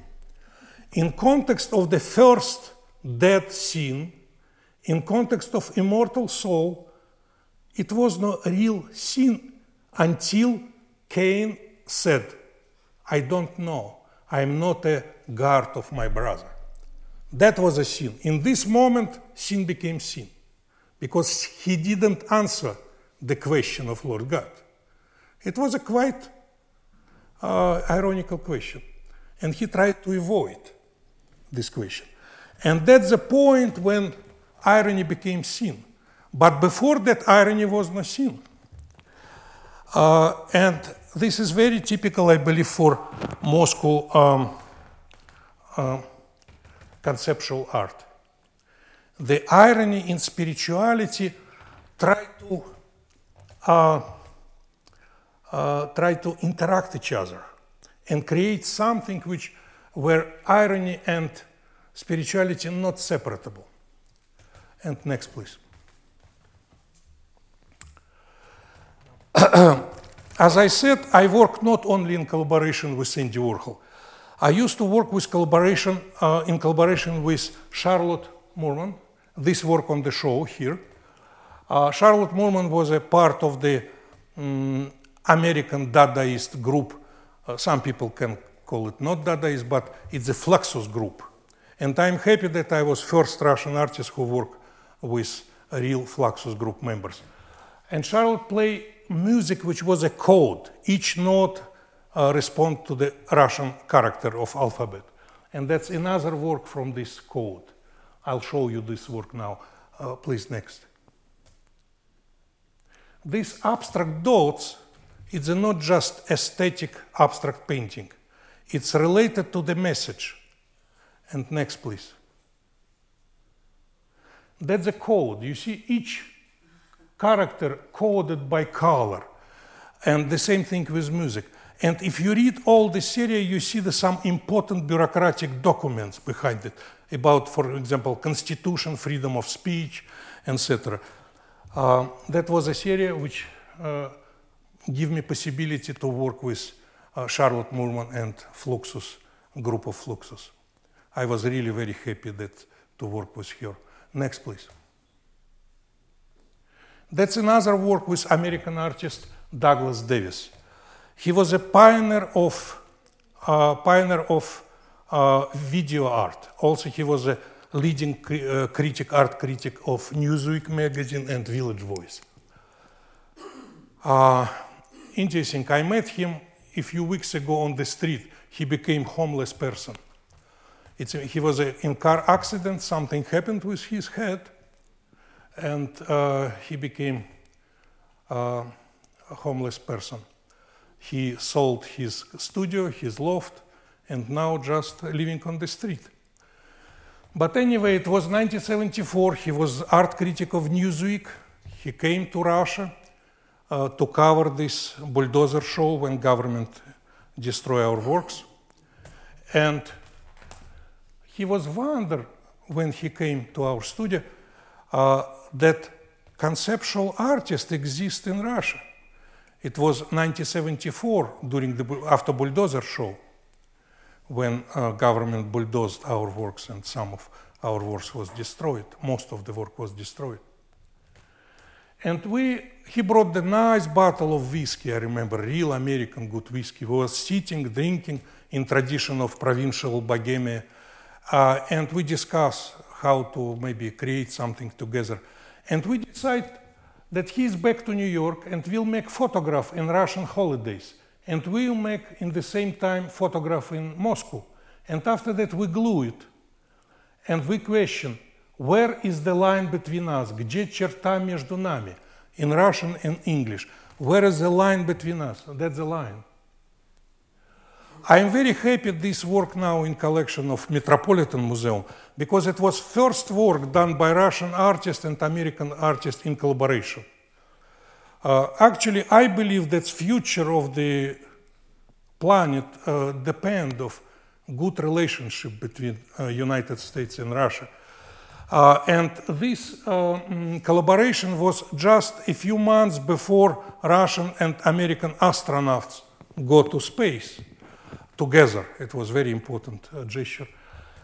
In context of the first dead sin, in context of immortal soul, it was no real sin until Cain said, I don't know. I'm not a guard of my brother. That was a sin. In this moment, sin became sin because he didn't answer the question of Lord God. It was a quite uh, ironical question. And he tried to avoid this question. And that's the point when irony became sin. But before that, irony was no sin. Uh, and this is very typical, I believe, for Moscow um, uh, conceptual art. The irony in spirituality try to uh, uh, try to interact each other and create something which where irony and spirituality not separable. And next, please. As I said, I work not only in collaboration with Andy Warhol. I used to work with collaboration uh, in collaboration with Charlotte Moorman. This work on the show here. Uh, Charlotte Moorman was a part of the um, American Dadaist group. Uh, some people can call it not Dadaist, but it's a Fluxus group. And I'm happy that I was first Russian artist who worked with real Fluxus group members. And Charlotte played music which was a code. Each note respond to the Russian character of alphabet. And that's another work from this code. I'll show you this work now. Uh, please, next. These abstract dots, it's not just aesthetic abstract painting. It's related to the message. And next, please. That's a code. You see each character coded by color. And the same thing with music. And if you read all the series, you see the, some important bureaucratic documents behind it about, for example, constitution, freedom of speech, etc. Uh, that was a series which uh, gave me possibility to work with uh, Charlotte Moorman and Fluxus, group of Fluxus. I was really very happy that to work with her. Next, please. That's another work with American artist Douglas Davis. He was a pioneer of uh, pioneer of uh, video art. Also, he was a leading uh, critic, art critic of Newsweek magazine and Village Voice. Uh, interesting. I met him a few weeks ago on the street. He became homeless person. It's, he was a, in car accident. Something happened with his head, and uh, he became uh, a homeless person. He sold his studio, his loft, and now just living on the street. But anyway, it was 1974. He was art critic of Newsweek. He came to Russia uh, to cover this bulldozer show when government destroy our works. And he was wondered when he came to our studio uh, that conceptual artists exist in Russia. It was 1974 during the after bulldozer show when uh, government bulldozed our works and some of our works was destroyed. Most of the work was destroyed. And we, he brought the nice bottle of whiskey, I remember, real American good whiskey. We were sitting, drinking in tradition of provincial Bohemia. Uh, and we discussed how to maybe create something together. And we decided that he's back to New York and we'll make photograph in Russian holidays and we'll make in the same time photograph in Moscow. And after that we glue it. And we question, where is the line between us? Где черта между нами? In Russian and English. Where is the line between us? That's the line. I am very happy this work now in collection of Metropolitan Museum because it was first work done by Russian artist and American artist in collaboration. Uh, actually, I believe that future of the planet uh, depend of good relationship between uh, United States and Russia. Uh, and this uh, mm, collaboration was just a few months before Russian and American astronauts go to space together. It was very important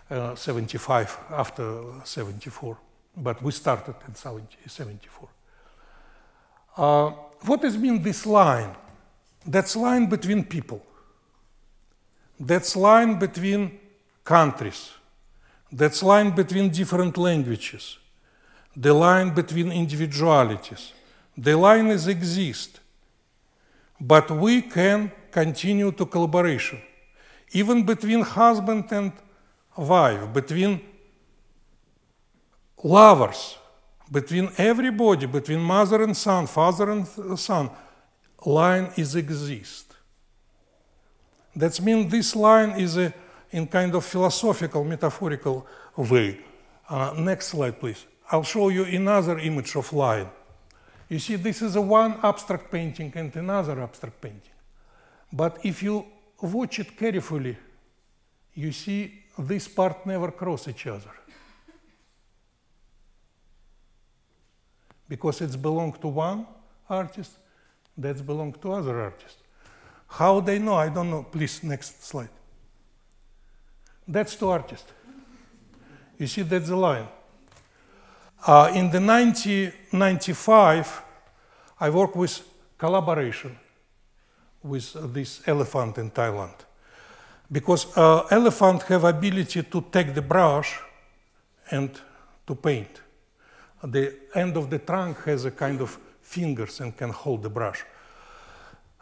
uh, 75 after 74, but we started in 74. Uh, what has been this line? That's line between people. That's line between countries. That's line between different languages. The line between individualities. The line is exist. But we can continue to collaboration. Even between husband and wife, between lovers, between everybody, between mother and son, father and son, line is exist. That means this line is a, in kind of philosophical, metaphorical way. Uh, next slide, please. I'll show you another image of line. You see, this is a one abstract painting and another abstract painting. But if you watch it carefully, you see this part never cross each other. because it's belong to one artist, that's belong to other artist. How they know, I don't know. Please, next slide. That's two artists. You see, that's the line. Uh, in the 1995, I worked with collaboration with this elephant in Thailand. Because uh, elephant have ability to take the brush and to paint. The end of the trunk has a kind of fingers and can hold the brush.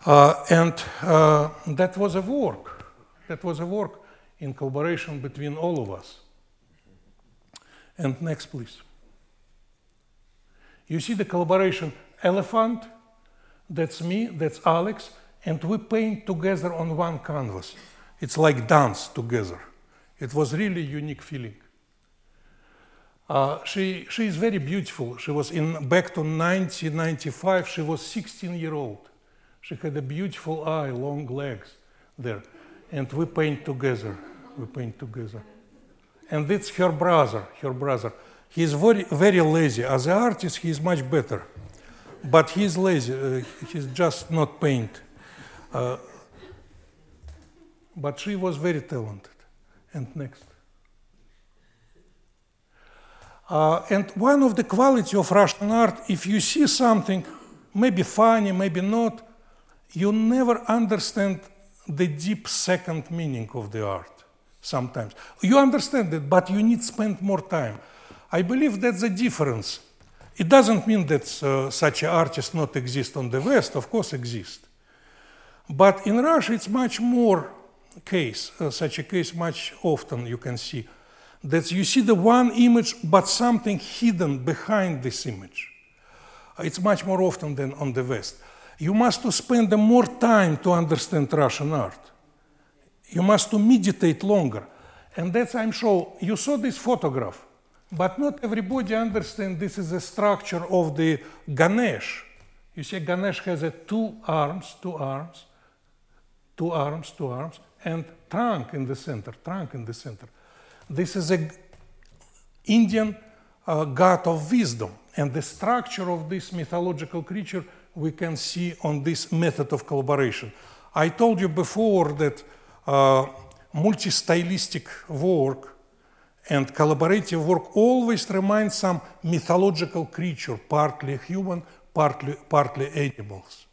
Uh, and uh, that was a work. That was a work in collaboration between all of us. And next, please. You see the collaboration elephant, that's me, that's Alex, and we paint together on one canvas. It's like dance together. It was really unique feeling. Uh, she, she is very beautiful. She was in back to 1995. She was 16 year old. She had a beautiful eye, long legs there, and we paint together. We paint together, and it's her brother. Her brother. He is very very lazy. As an artist, he is much better, but he's lazy. Uh, he's just not paint. Uh, but she was very talented. And next. Uh, and one of the quality of Russian art, if you see something, maybe funny, maybe not, you never understand the deep second meaning of the art sometimes. You understand it, but you need to spend more time. I believe that's the difference. It doesn't mean that uh, such an artist not exist on the West, of course exist. But in Russia, it's much more case, uh, such a case much often you can see that you see the one image but something hidden behind this image. It's much more often than on the West. You must to spend more time to understand Russian art. You must to meditate longer. And that's I'm sure you saw this photograph, but not everybody understand this is a structure of the Ganesh. You see, Ganesh has a two arms, two arms, two arms, two arms, and trunk in the center, trunk in the center. This is a Indian uh, god of wisdom, and the structure of this mythological creature we can see on this method of collaboration. I told you before that uh, multi-stylistic work and collaborative work always reminds some mythological creature, partly human, partly, partly animals.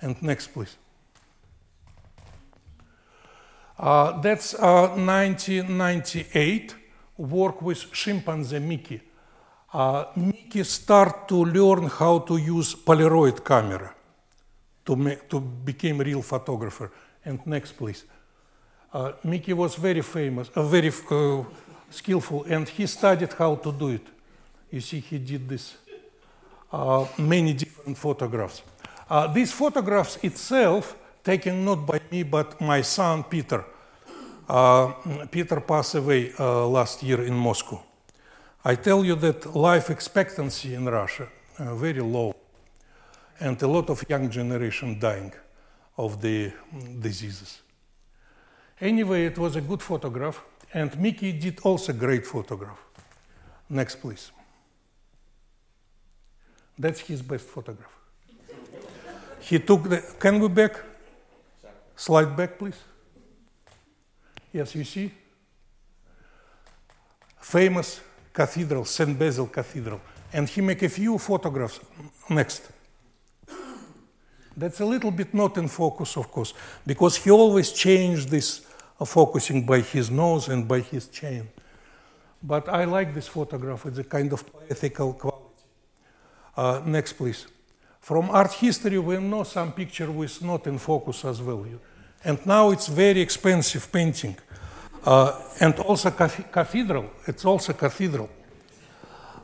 And next, please. Uh, that's uh, 1998 work with chimpanzee Mickey. Uh, Mickey start to learn how to use Polaroid camera to, make, to become real photographer. And next, please. Uh, Mickey was very famous, uh, very uh, skillful, and he studied how to do it. You see, he did this uh, many different photographs. Uh, these photographs itself taken not by me but my son Peter. Uh, Peter passed away uh, last year in Moscow. I tell you that life expectancy in Russia uh, very low, and a lot of young generation dying of the diseases. Anyway, it was a good photograph, and Mickey did also great photograph. Next, please. That's his best photograph. he took the. Can we back? Slide back, please. Yes, you see? Famous cathedral, St. Basil Cathedral. And he make a few photographs. Next. That's a little bit not in focus, of course, because he always changed this uh, focusing by his nose and by his chain. But I like this photograph. It's a kind of ethical quality. Uh, next, please. From art history, we know some picture with not in focus as well. And now it's very expensive painting. Uh, and also cathedral, it's also cathedral.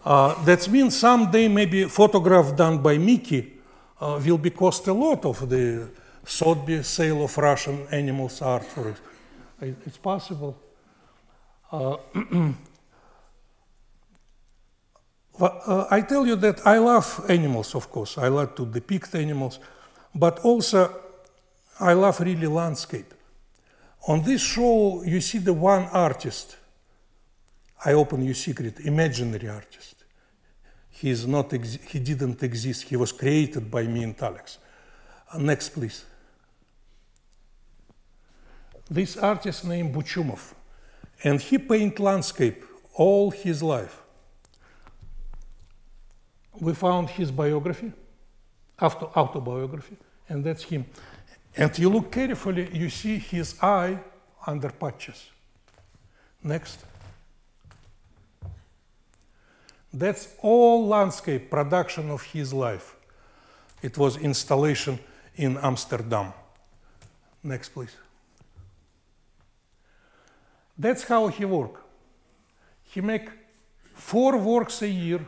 Uh, that means someday maybe photograph done by Mickey uh, will be cost a lot of the Sotheby sale of Russian animals art for it. It's possible. Uh, uh, I tell you that I love animals, of course. I like to depict animals, but also I love really landscape. On this show, you see the one artist. I open your secret, imaginary artist. He is not. Ex- he didn't exist. He was created by me and Alex. Uh, next, please. This artist named Buchumov, and he paint landscape all his life. We found his biography, auto- autobiography, and that's him. And you look carefully, you see his eye, under patches. Next. That's all landscape production of his life. It was installation in Amsterdam. Next, please. That's how he work. He make four works a year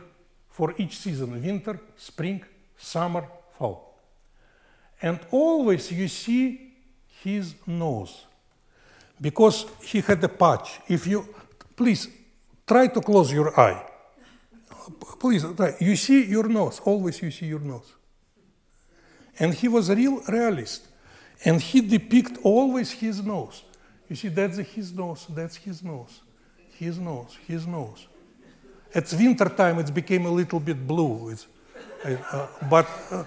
for each season, winter, spring, summer, fall. And always you see his nose because he had a patch. If you, please, try to close your eye. Please, try. You see your nose, always you see your nose. And he was a real realist. And he depicted always his nose. You see, that's his nose, that's his nose, his nose, his nose. At winter time, it became a little bit blue. Uh, but uh,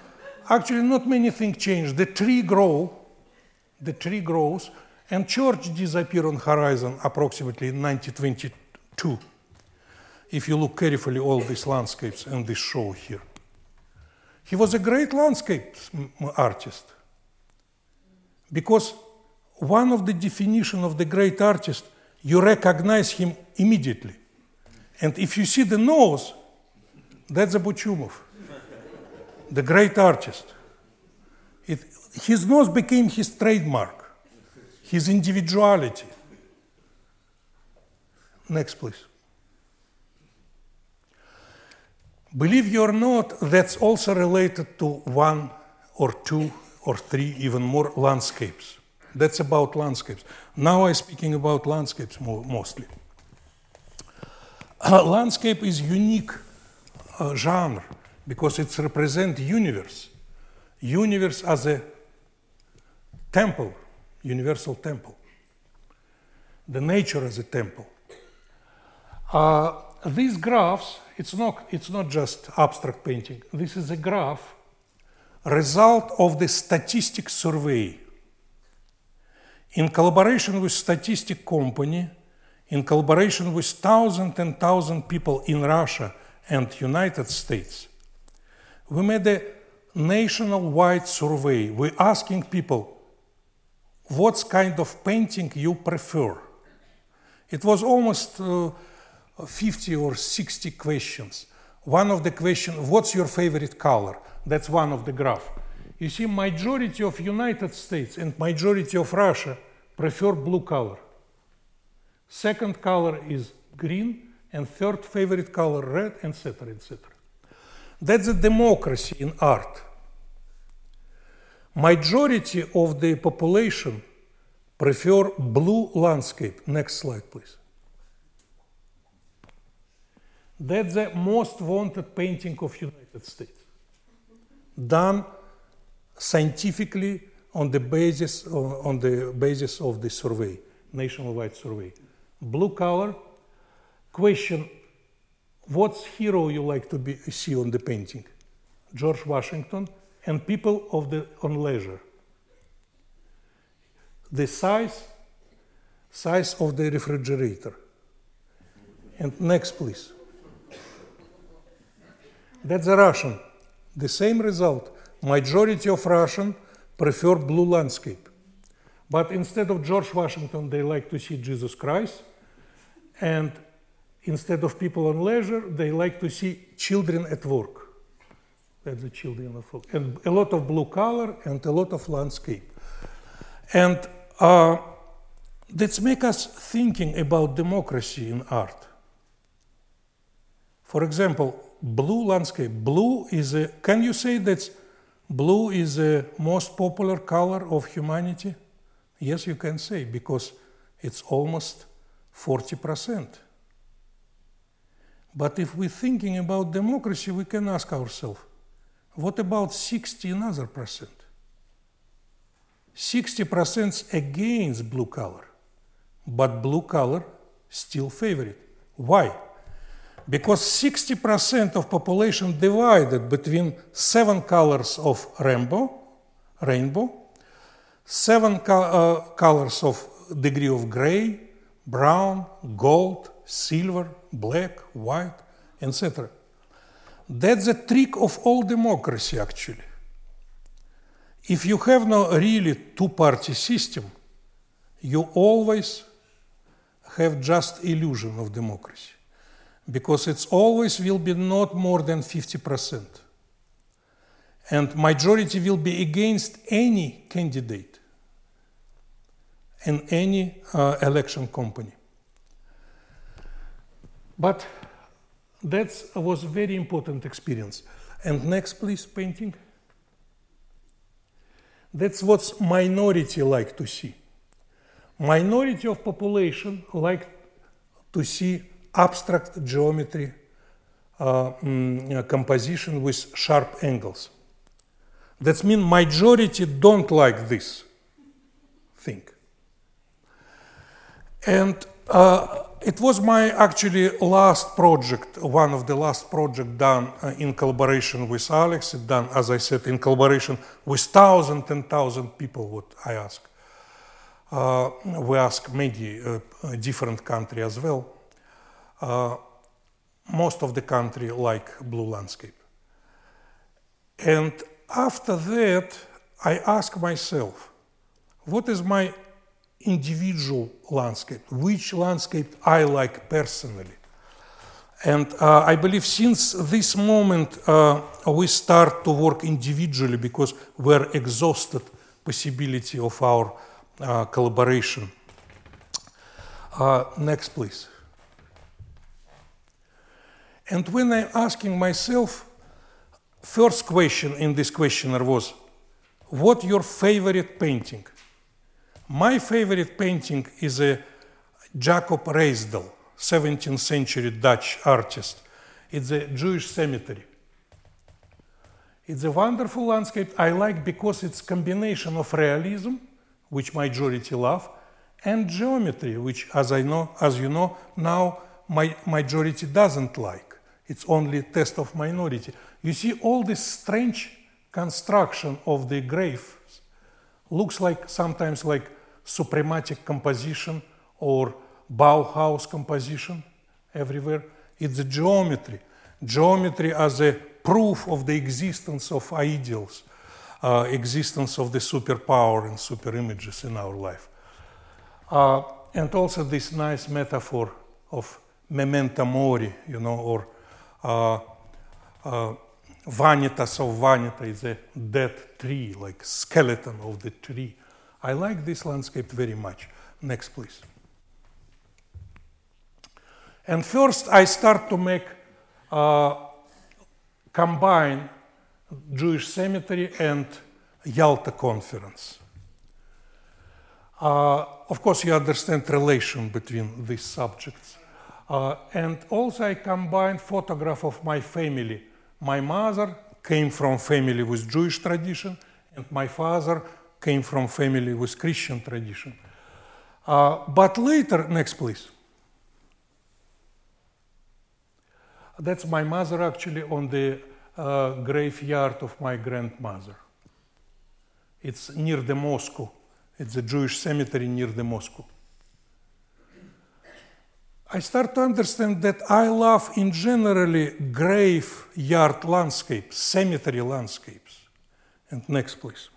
actually, not many things changed. The tree grow, the tree grows, and church disappear on horizon approximately in 1922. If you look carefully all these landscapes and this show here. He was a great landscape artist because one of the definition of the great artist, you recognize him immediately. And if you see the nose, that's a Buchumov, the great artist. It, his nose became his trademark, his individuality. Next, please. Believe you or not, that's also related to one or two or three, even more landscapes. That's about landscapes. Now I'm speaking about landscapes more, mostly. Uh, landscape is unique uh, genre because it represents universe. Universe as a temple, universal temple. The nature as a temple. Uh, these graphs, it's not, it's not just abstract painting. This is a graph result of the statistic survey in collaboration with statistic company, in collaboration with thousands and thousand and thousand people in Russia and United States, we made a national-wide survey. We're asking people, what kind of painting you prefer? It was almost uh, 50 or 60 questions. One of the questions, what's your favorite color? That's one of the graph. You see, majority of United States and majority of Russia prefer blue color. Second color is green, and third favorite color red, etc., etc. That's a democracy in art. Majority of the population prefer blue landscape. Next slide, please. That's the most wanted painting of United States done scientifically on the basis on the basis of the survey, nationwide survey. Blue color. Question: What's hero you like to be, see on the painting? George Washington and people of the on leisure. The size, size of the refrigerator. And next, please. That's a Russian the same result. Majority of Russian prefer blue landscape. But instead of George Washington, they like to see Jesus Christ. And instead of people on leisure, they like to see children at work. That's the children of work. And a lot of blue color and a lot of landscape. And uh, that make us thinking about democracy in art. For example, blue landscape. Blue is a, can you say that blue is the most popular color of humanity? Yes, you can say, because it's almost 40%. But if we're thinking about democracy, we can ask ourselves, what about 60 another percent? 60% against blue color, but blue color still favorite. Why? because 60% of population divided between seven colors of rainbow, rainbow, seven co- uh, colors of degree of gray, brown, gold, silver, black, white, etc. That's the trick of all democracy, actually. If you have no really two-party system, you always have just illusion of democracy because it's always will be not more than 50% and majority will be against any candidate in any uh, election company but that was a very important experience and next please painting that's what minority like to see minority of population like to see abstract geometry uh, mm, composition with sharp angles. That means majority don't like this thing. And uh, it was my actually last project, one of the last project done uh, in collaboration with Alex, done, as I said, in collaboration with thousand and thousand people, what I ask. Uh, we ask many uh, different country as well. Uh, most of the country like blue landscape. And after that, I ask myself, what is my individual landscape? Which landscape I like personally? And uh, I believe since this moment uh, we start to work individually because we're exhausted possibility of our uh, collaboration. Uh, next, please. And when I'm asking myself, first question in this questionnaire was, what your favorite painting? My favorite painting is a Jacob Ruysdael, 17th century Dutch artist. It's a Jewish cemetery. It's a wonderful landscape I like because it's combination of realism, which majority love, and geometry, which, as I know, as you know, now my majority doesn't like. It's only test of minority. You see all this strange construction of the grave looks like sometimes like suprematic composition or Bauhaus composition everywhere. It's geometry. Geometry as a proof of the existence of ideals, uh, existence of the superpower and super images in our life. Uh, and also this nice metaphor of memento mori, you know, or uh, uh, vanitas of vanita is a dead tree, like skeleton of the tree. I like this landscape very much. Next, please. And first, I start to make uh, combine Jewish cemetery and Yalta conference. Uh, of course, you understand relation between these subjects. Uh, and also I combined photograph of my family. My mother came from family with Jewish tradition, and my father came from family with Christian tradition. Uh, but later, next please. That's my mother actually on the uh, graveyard of my grandmother. It's near the Moscow. It's a Jewish cemetery near the Moscow. I start to understand that I love in generally graveyard landscapes, cemetery landscapes. And next, please.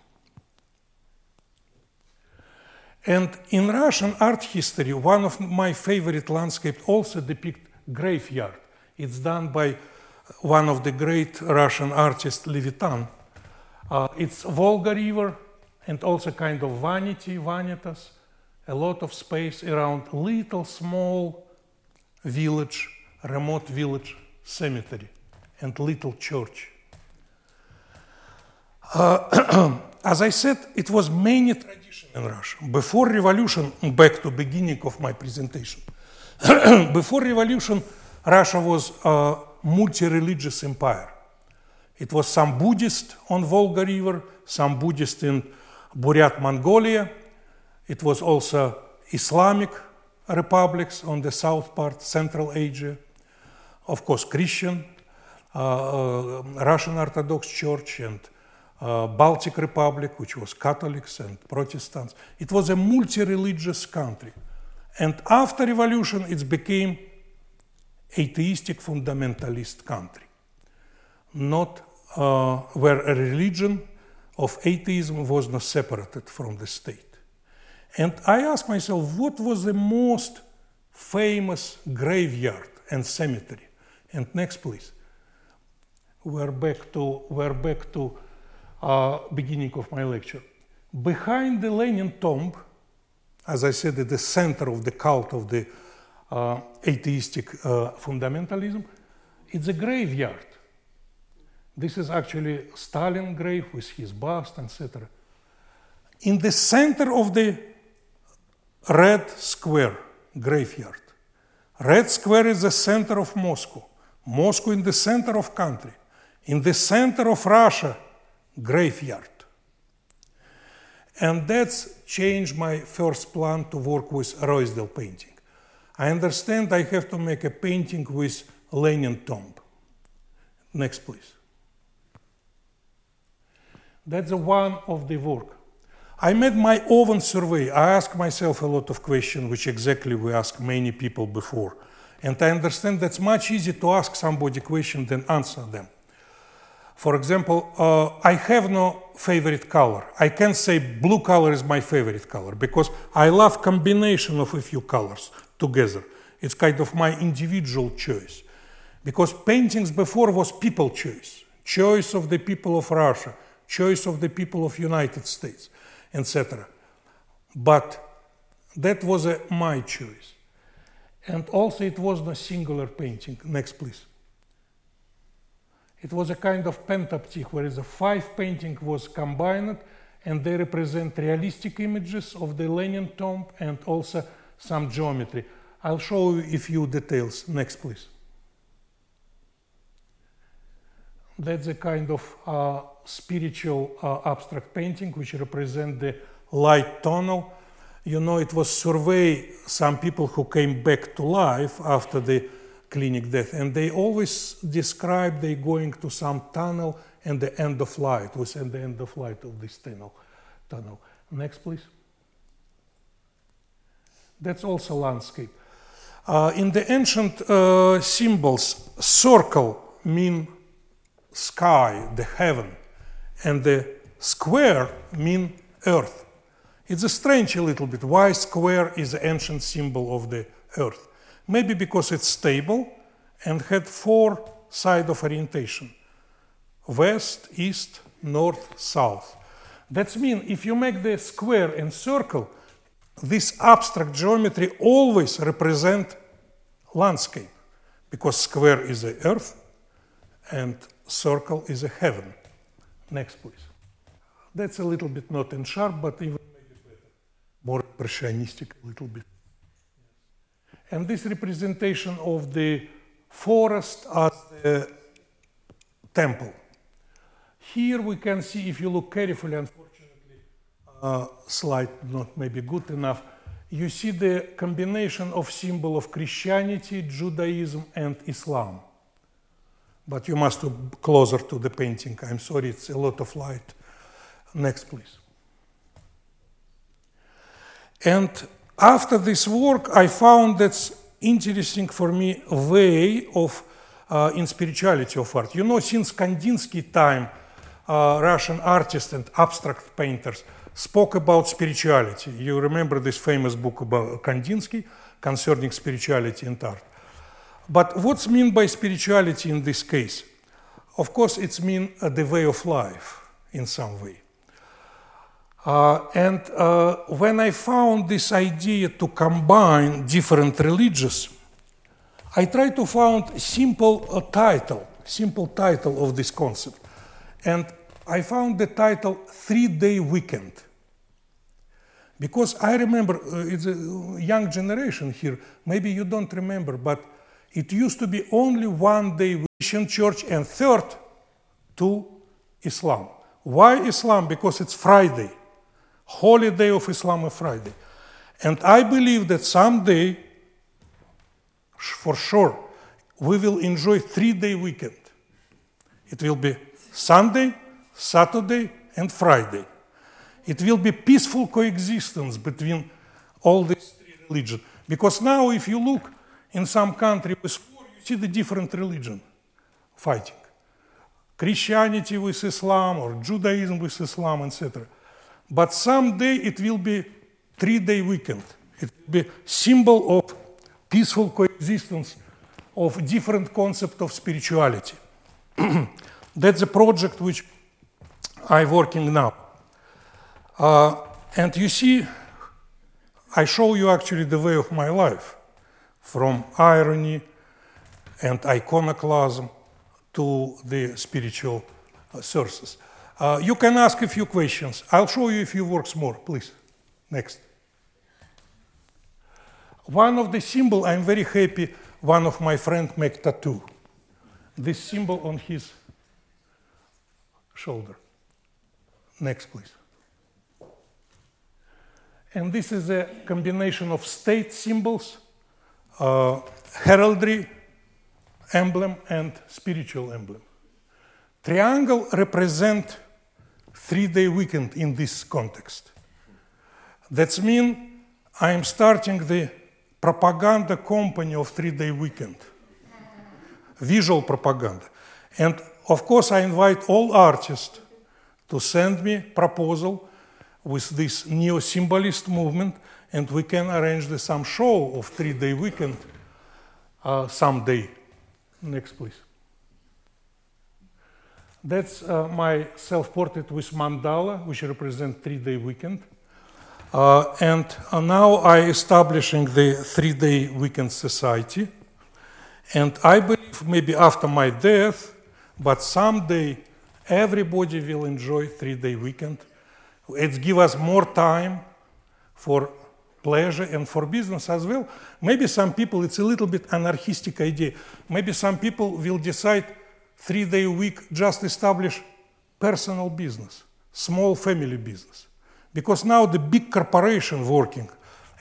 And in Russian art history, one of my favorite landscapes also depicts graveyard. It's done by one of the great Russian artists, Levitan. Uh, it's Volga River and also kind of vanity, vanitas, a lot of space around little small village, remote village cemetery and little church. Uh, as I said, it was many in Russia. Before revolution, back to beginning of my presentation. Before revolution, Russia was a multi-religious empire. It was some Buddhist on Volga River, some Buddhist in Buryat Mongolia. It was also Islamic republics on the south part, Central Asia, of course, Christian, uh, uh, Russian Orthodox Church, and uh, Baltic Republic, which was Catholics and Protestants. It was a multi-religious country. And after revolution, it became atheistic fundamentalist country, not uh, where a religion of atheism was not separated from the state. And I asked myself, what was the most famous graveyard and cemetery? And next, please. We're back to we're back to beginning of my lecture. Behind the Lenin tomb, as I said, at the center of the cult of the uh, atheistic uh, fundamentalism, it's a graveyard. This is actually Stalin grave with his bust, etc. In the center of the Red Square graveyard. Red Square is the center of Moscow. Moscow in the center of country. In the center of Russia, graveyard. And that's changed my first plan to work with Ruysdael painting. I understand I have to make a painting with Lenin tomb. Next, please. That's one of the work. I made my own survey. I asked myself a lot of questions, which exactly we asked many people before. And I understand that's much easier to ask somebody question than answer them. For example, uh, I have no favorite color. I can't say blue color is my favorite color because I love combination of a few colors together. It's kind of my individual choice. Because paintings before was people choice, choice of the people of Russia, choice of the people of United States, etc. But that was a, my choice. And also it was no singular painting. Next, please. It was a kind of pentaptych, where the five painting was combined, and they represent realistic images of the Lenin tomb and also some geometry. I'll show you a few details. Next, please. That's a kind of uh, spiritual uh, abstract painting which represent the light tunnel. You know, it was survey some people who came back to life after the clinic death, and they always describe they going to some tunnel and the end of light was at the end of light of this tunnel. Tunnel. Next, please. That's also landscape. Uh, in the ancient uh, symbols, circle mean sky, the heaven, and the square mean earth. It's a strange a little bit why square is the ancient symbol of the earth. Maybe because it's stable and had four side of orientation west, east, north, south. That means if you make the square and circle, this abstract geometry always represent landscape because square is the earth and circle is a heaven. Next, please. That's a little bit not in sharp, but even. More impressionistic a little bit. And this representation of the forest as the temple. Here we can see, if you look carefully, unfortunately, uh, slide not maybe good enough, you see the combination of symbol of Christianity, Judaism, and Islam. But you must look closer to the painting. I'm sorry, it's a lot of light. Next, please. And after this work, I found that's interesting for me way of uh, in spirituality of art. You know, since Kandinsky time, uh, Russian artists and abstract painters spoke about spirituality. You remember this famous book about Kandinsky concerning spirituality and art. But what's mean by spirituality in this case? Of course, it's mean uh, the way of life in some way. Uh, and uh, when I found this idea to combine different religions, I tried to find a simple uh, title, simple title of this concept, and I found the title Three Day Weekend. Because I remember, uh, it's a young generation here, maybe you don't remember, but it used to be only one day Christian church and third to Islam. Why Islam? Because it's Friday holiday of Islam Friday. And I believe that someday, for sure, we will enjoy three-day weekend. It will be Sunday, Saturday, and Friday. It will be peaceful coexistence between all these three religions. Because now, if you look in some country with war, you see the different religion fighting. Christianity with Islam or Judaism with Islam, etc. But someday it will be three-day weekend. It will be symbol of peaceful coexistence of different concept of spirituality. That's a project which I'm working now. Uh, and you see, I show you actually the way of my life, from irony and iconoclasm to the spiritual uh, sources. Uh, you can ask a few questions. I'll show you a few works more, please. Next. One of the symbol, I'm very happy, one of my friend make tattoo. This symbol on his shoulder. Next, please. And this is a combination of state symbols, uh, heraldry emblem, and spiritual emblem. Triangle represent three-day weekend in this context. That means I'm starting the propaganda company of three-day weekend, visual propaganda. And of course, I invite all artists to send me proposal with this neo-symbolist movement, and we can arrange the, some show of three-day weekend uh, someday. Next, please. That's uh, my self-portrait with mandala, which represents three-day weekend. Uh, and uh, now I establishing the three-day weekend society. And I believe maybe after my death, but someday everybody will enjoy three-day weekend. It give us more time for pleasure and for business as well. Maybe some people, it's a little bit anarchistic idea. Maybe some people will decide three-day week just establish personal business, small family business. Because now the big corporation working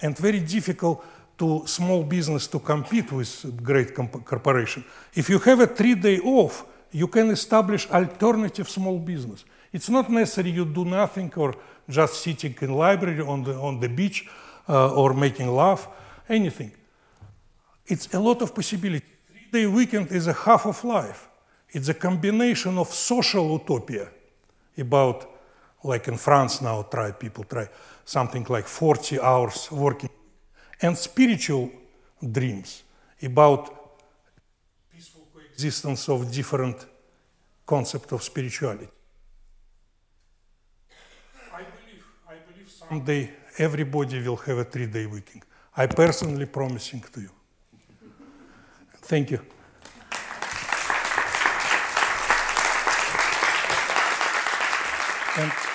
and very difficult to small business to compete with great corporation. If you have a three day off, you can establish alternative small business. It's not necessary you do nothing or just sitting in library on the, on the beach uh, or making love, anything. It's a lot of possibility. Three-day weekend is a half of life. It's a combination of social utopia about, like in France now, try people try something like 40 hours working, and spiritual dreams about peaceful existence of different concept of spirituality. I believe, I believe someday everybody will have a three-day weekend. I personally promising to you. Thank you. And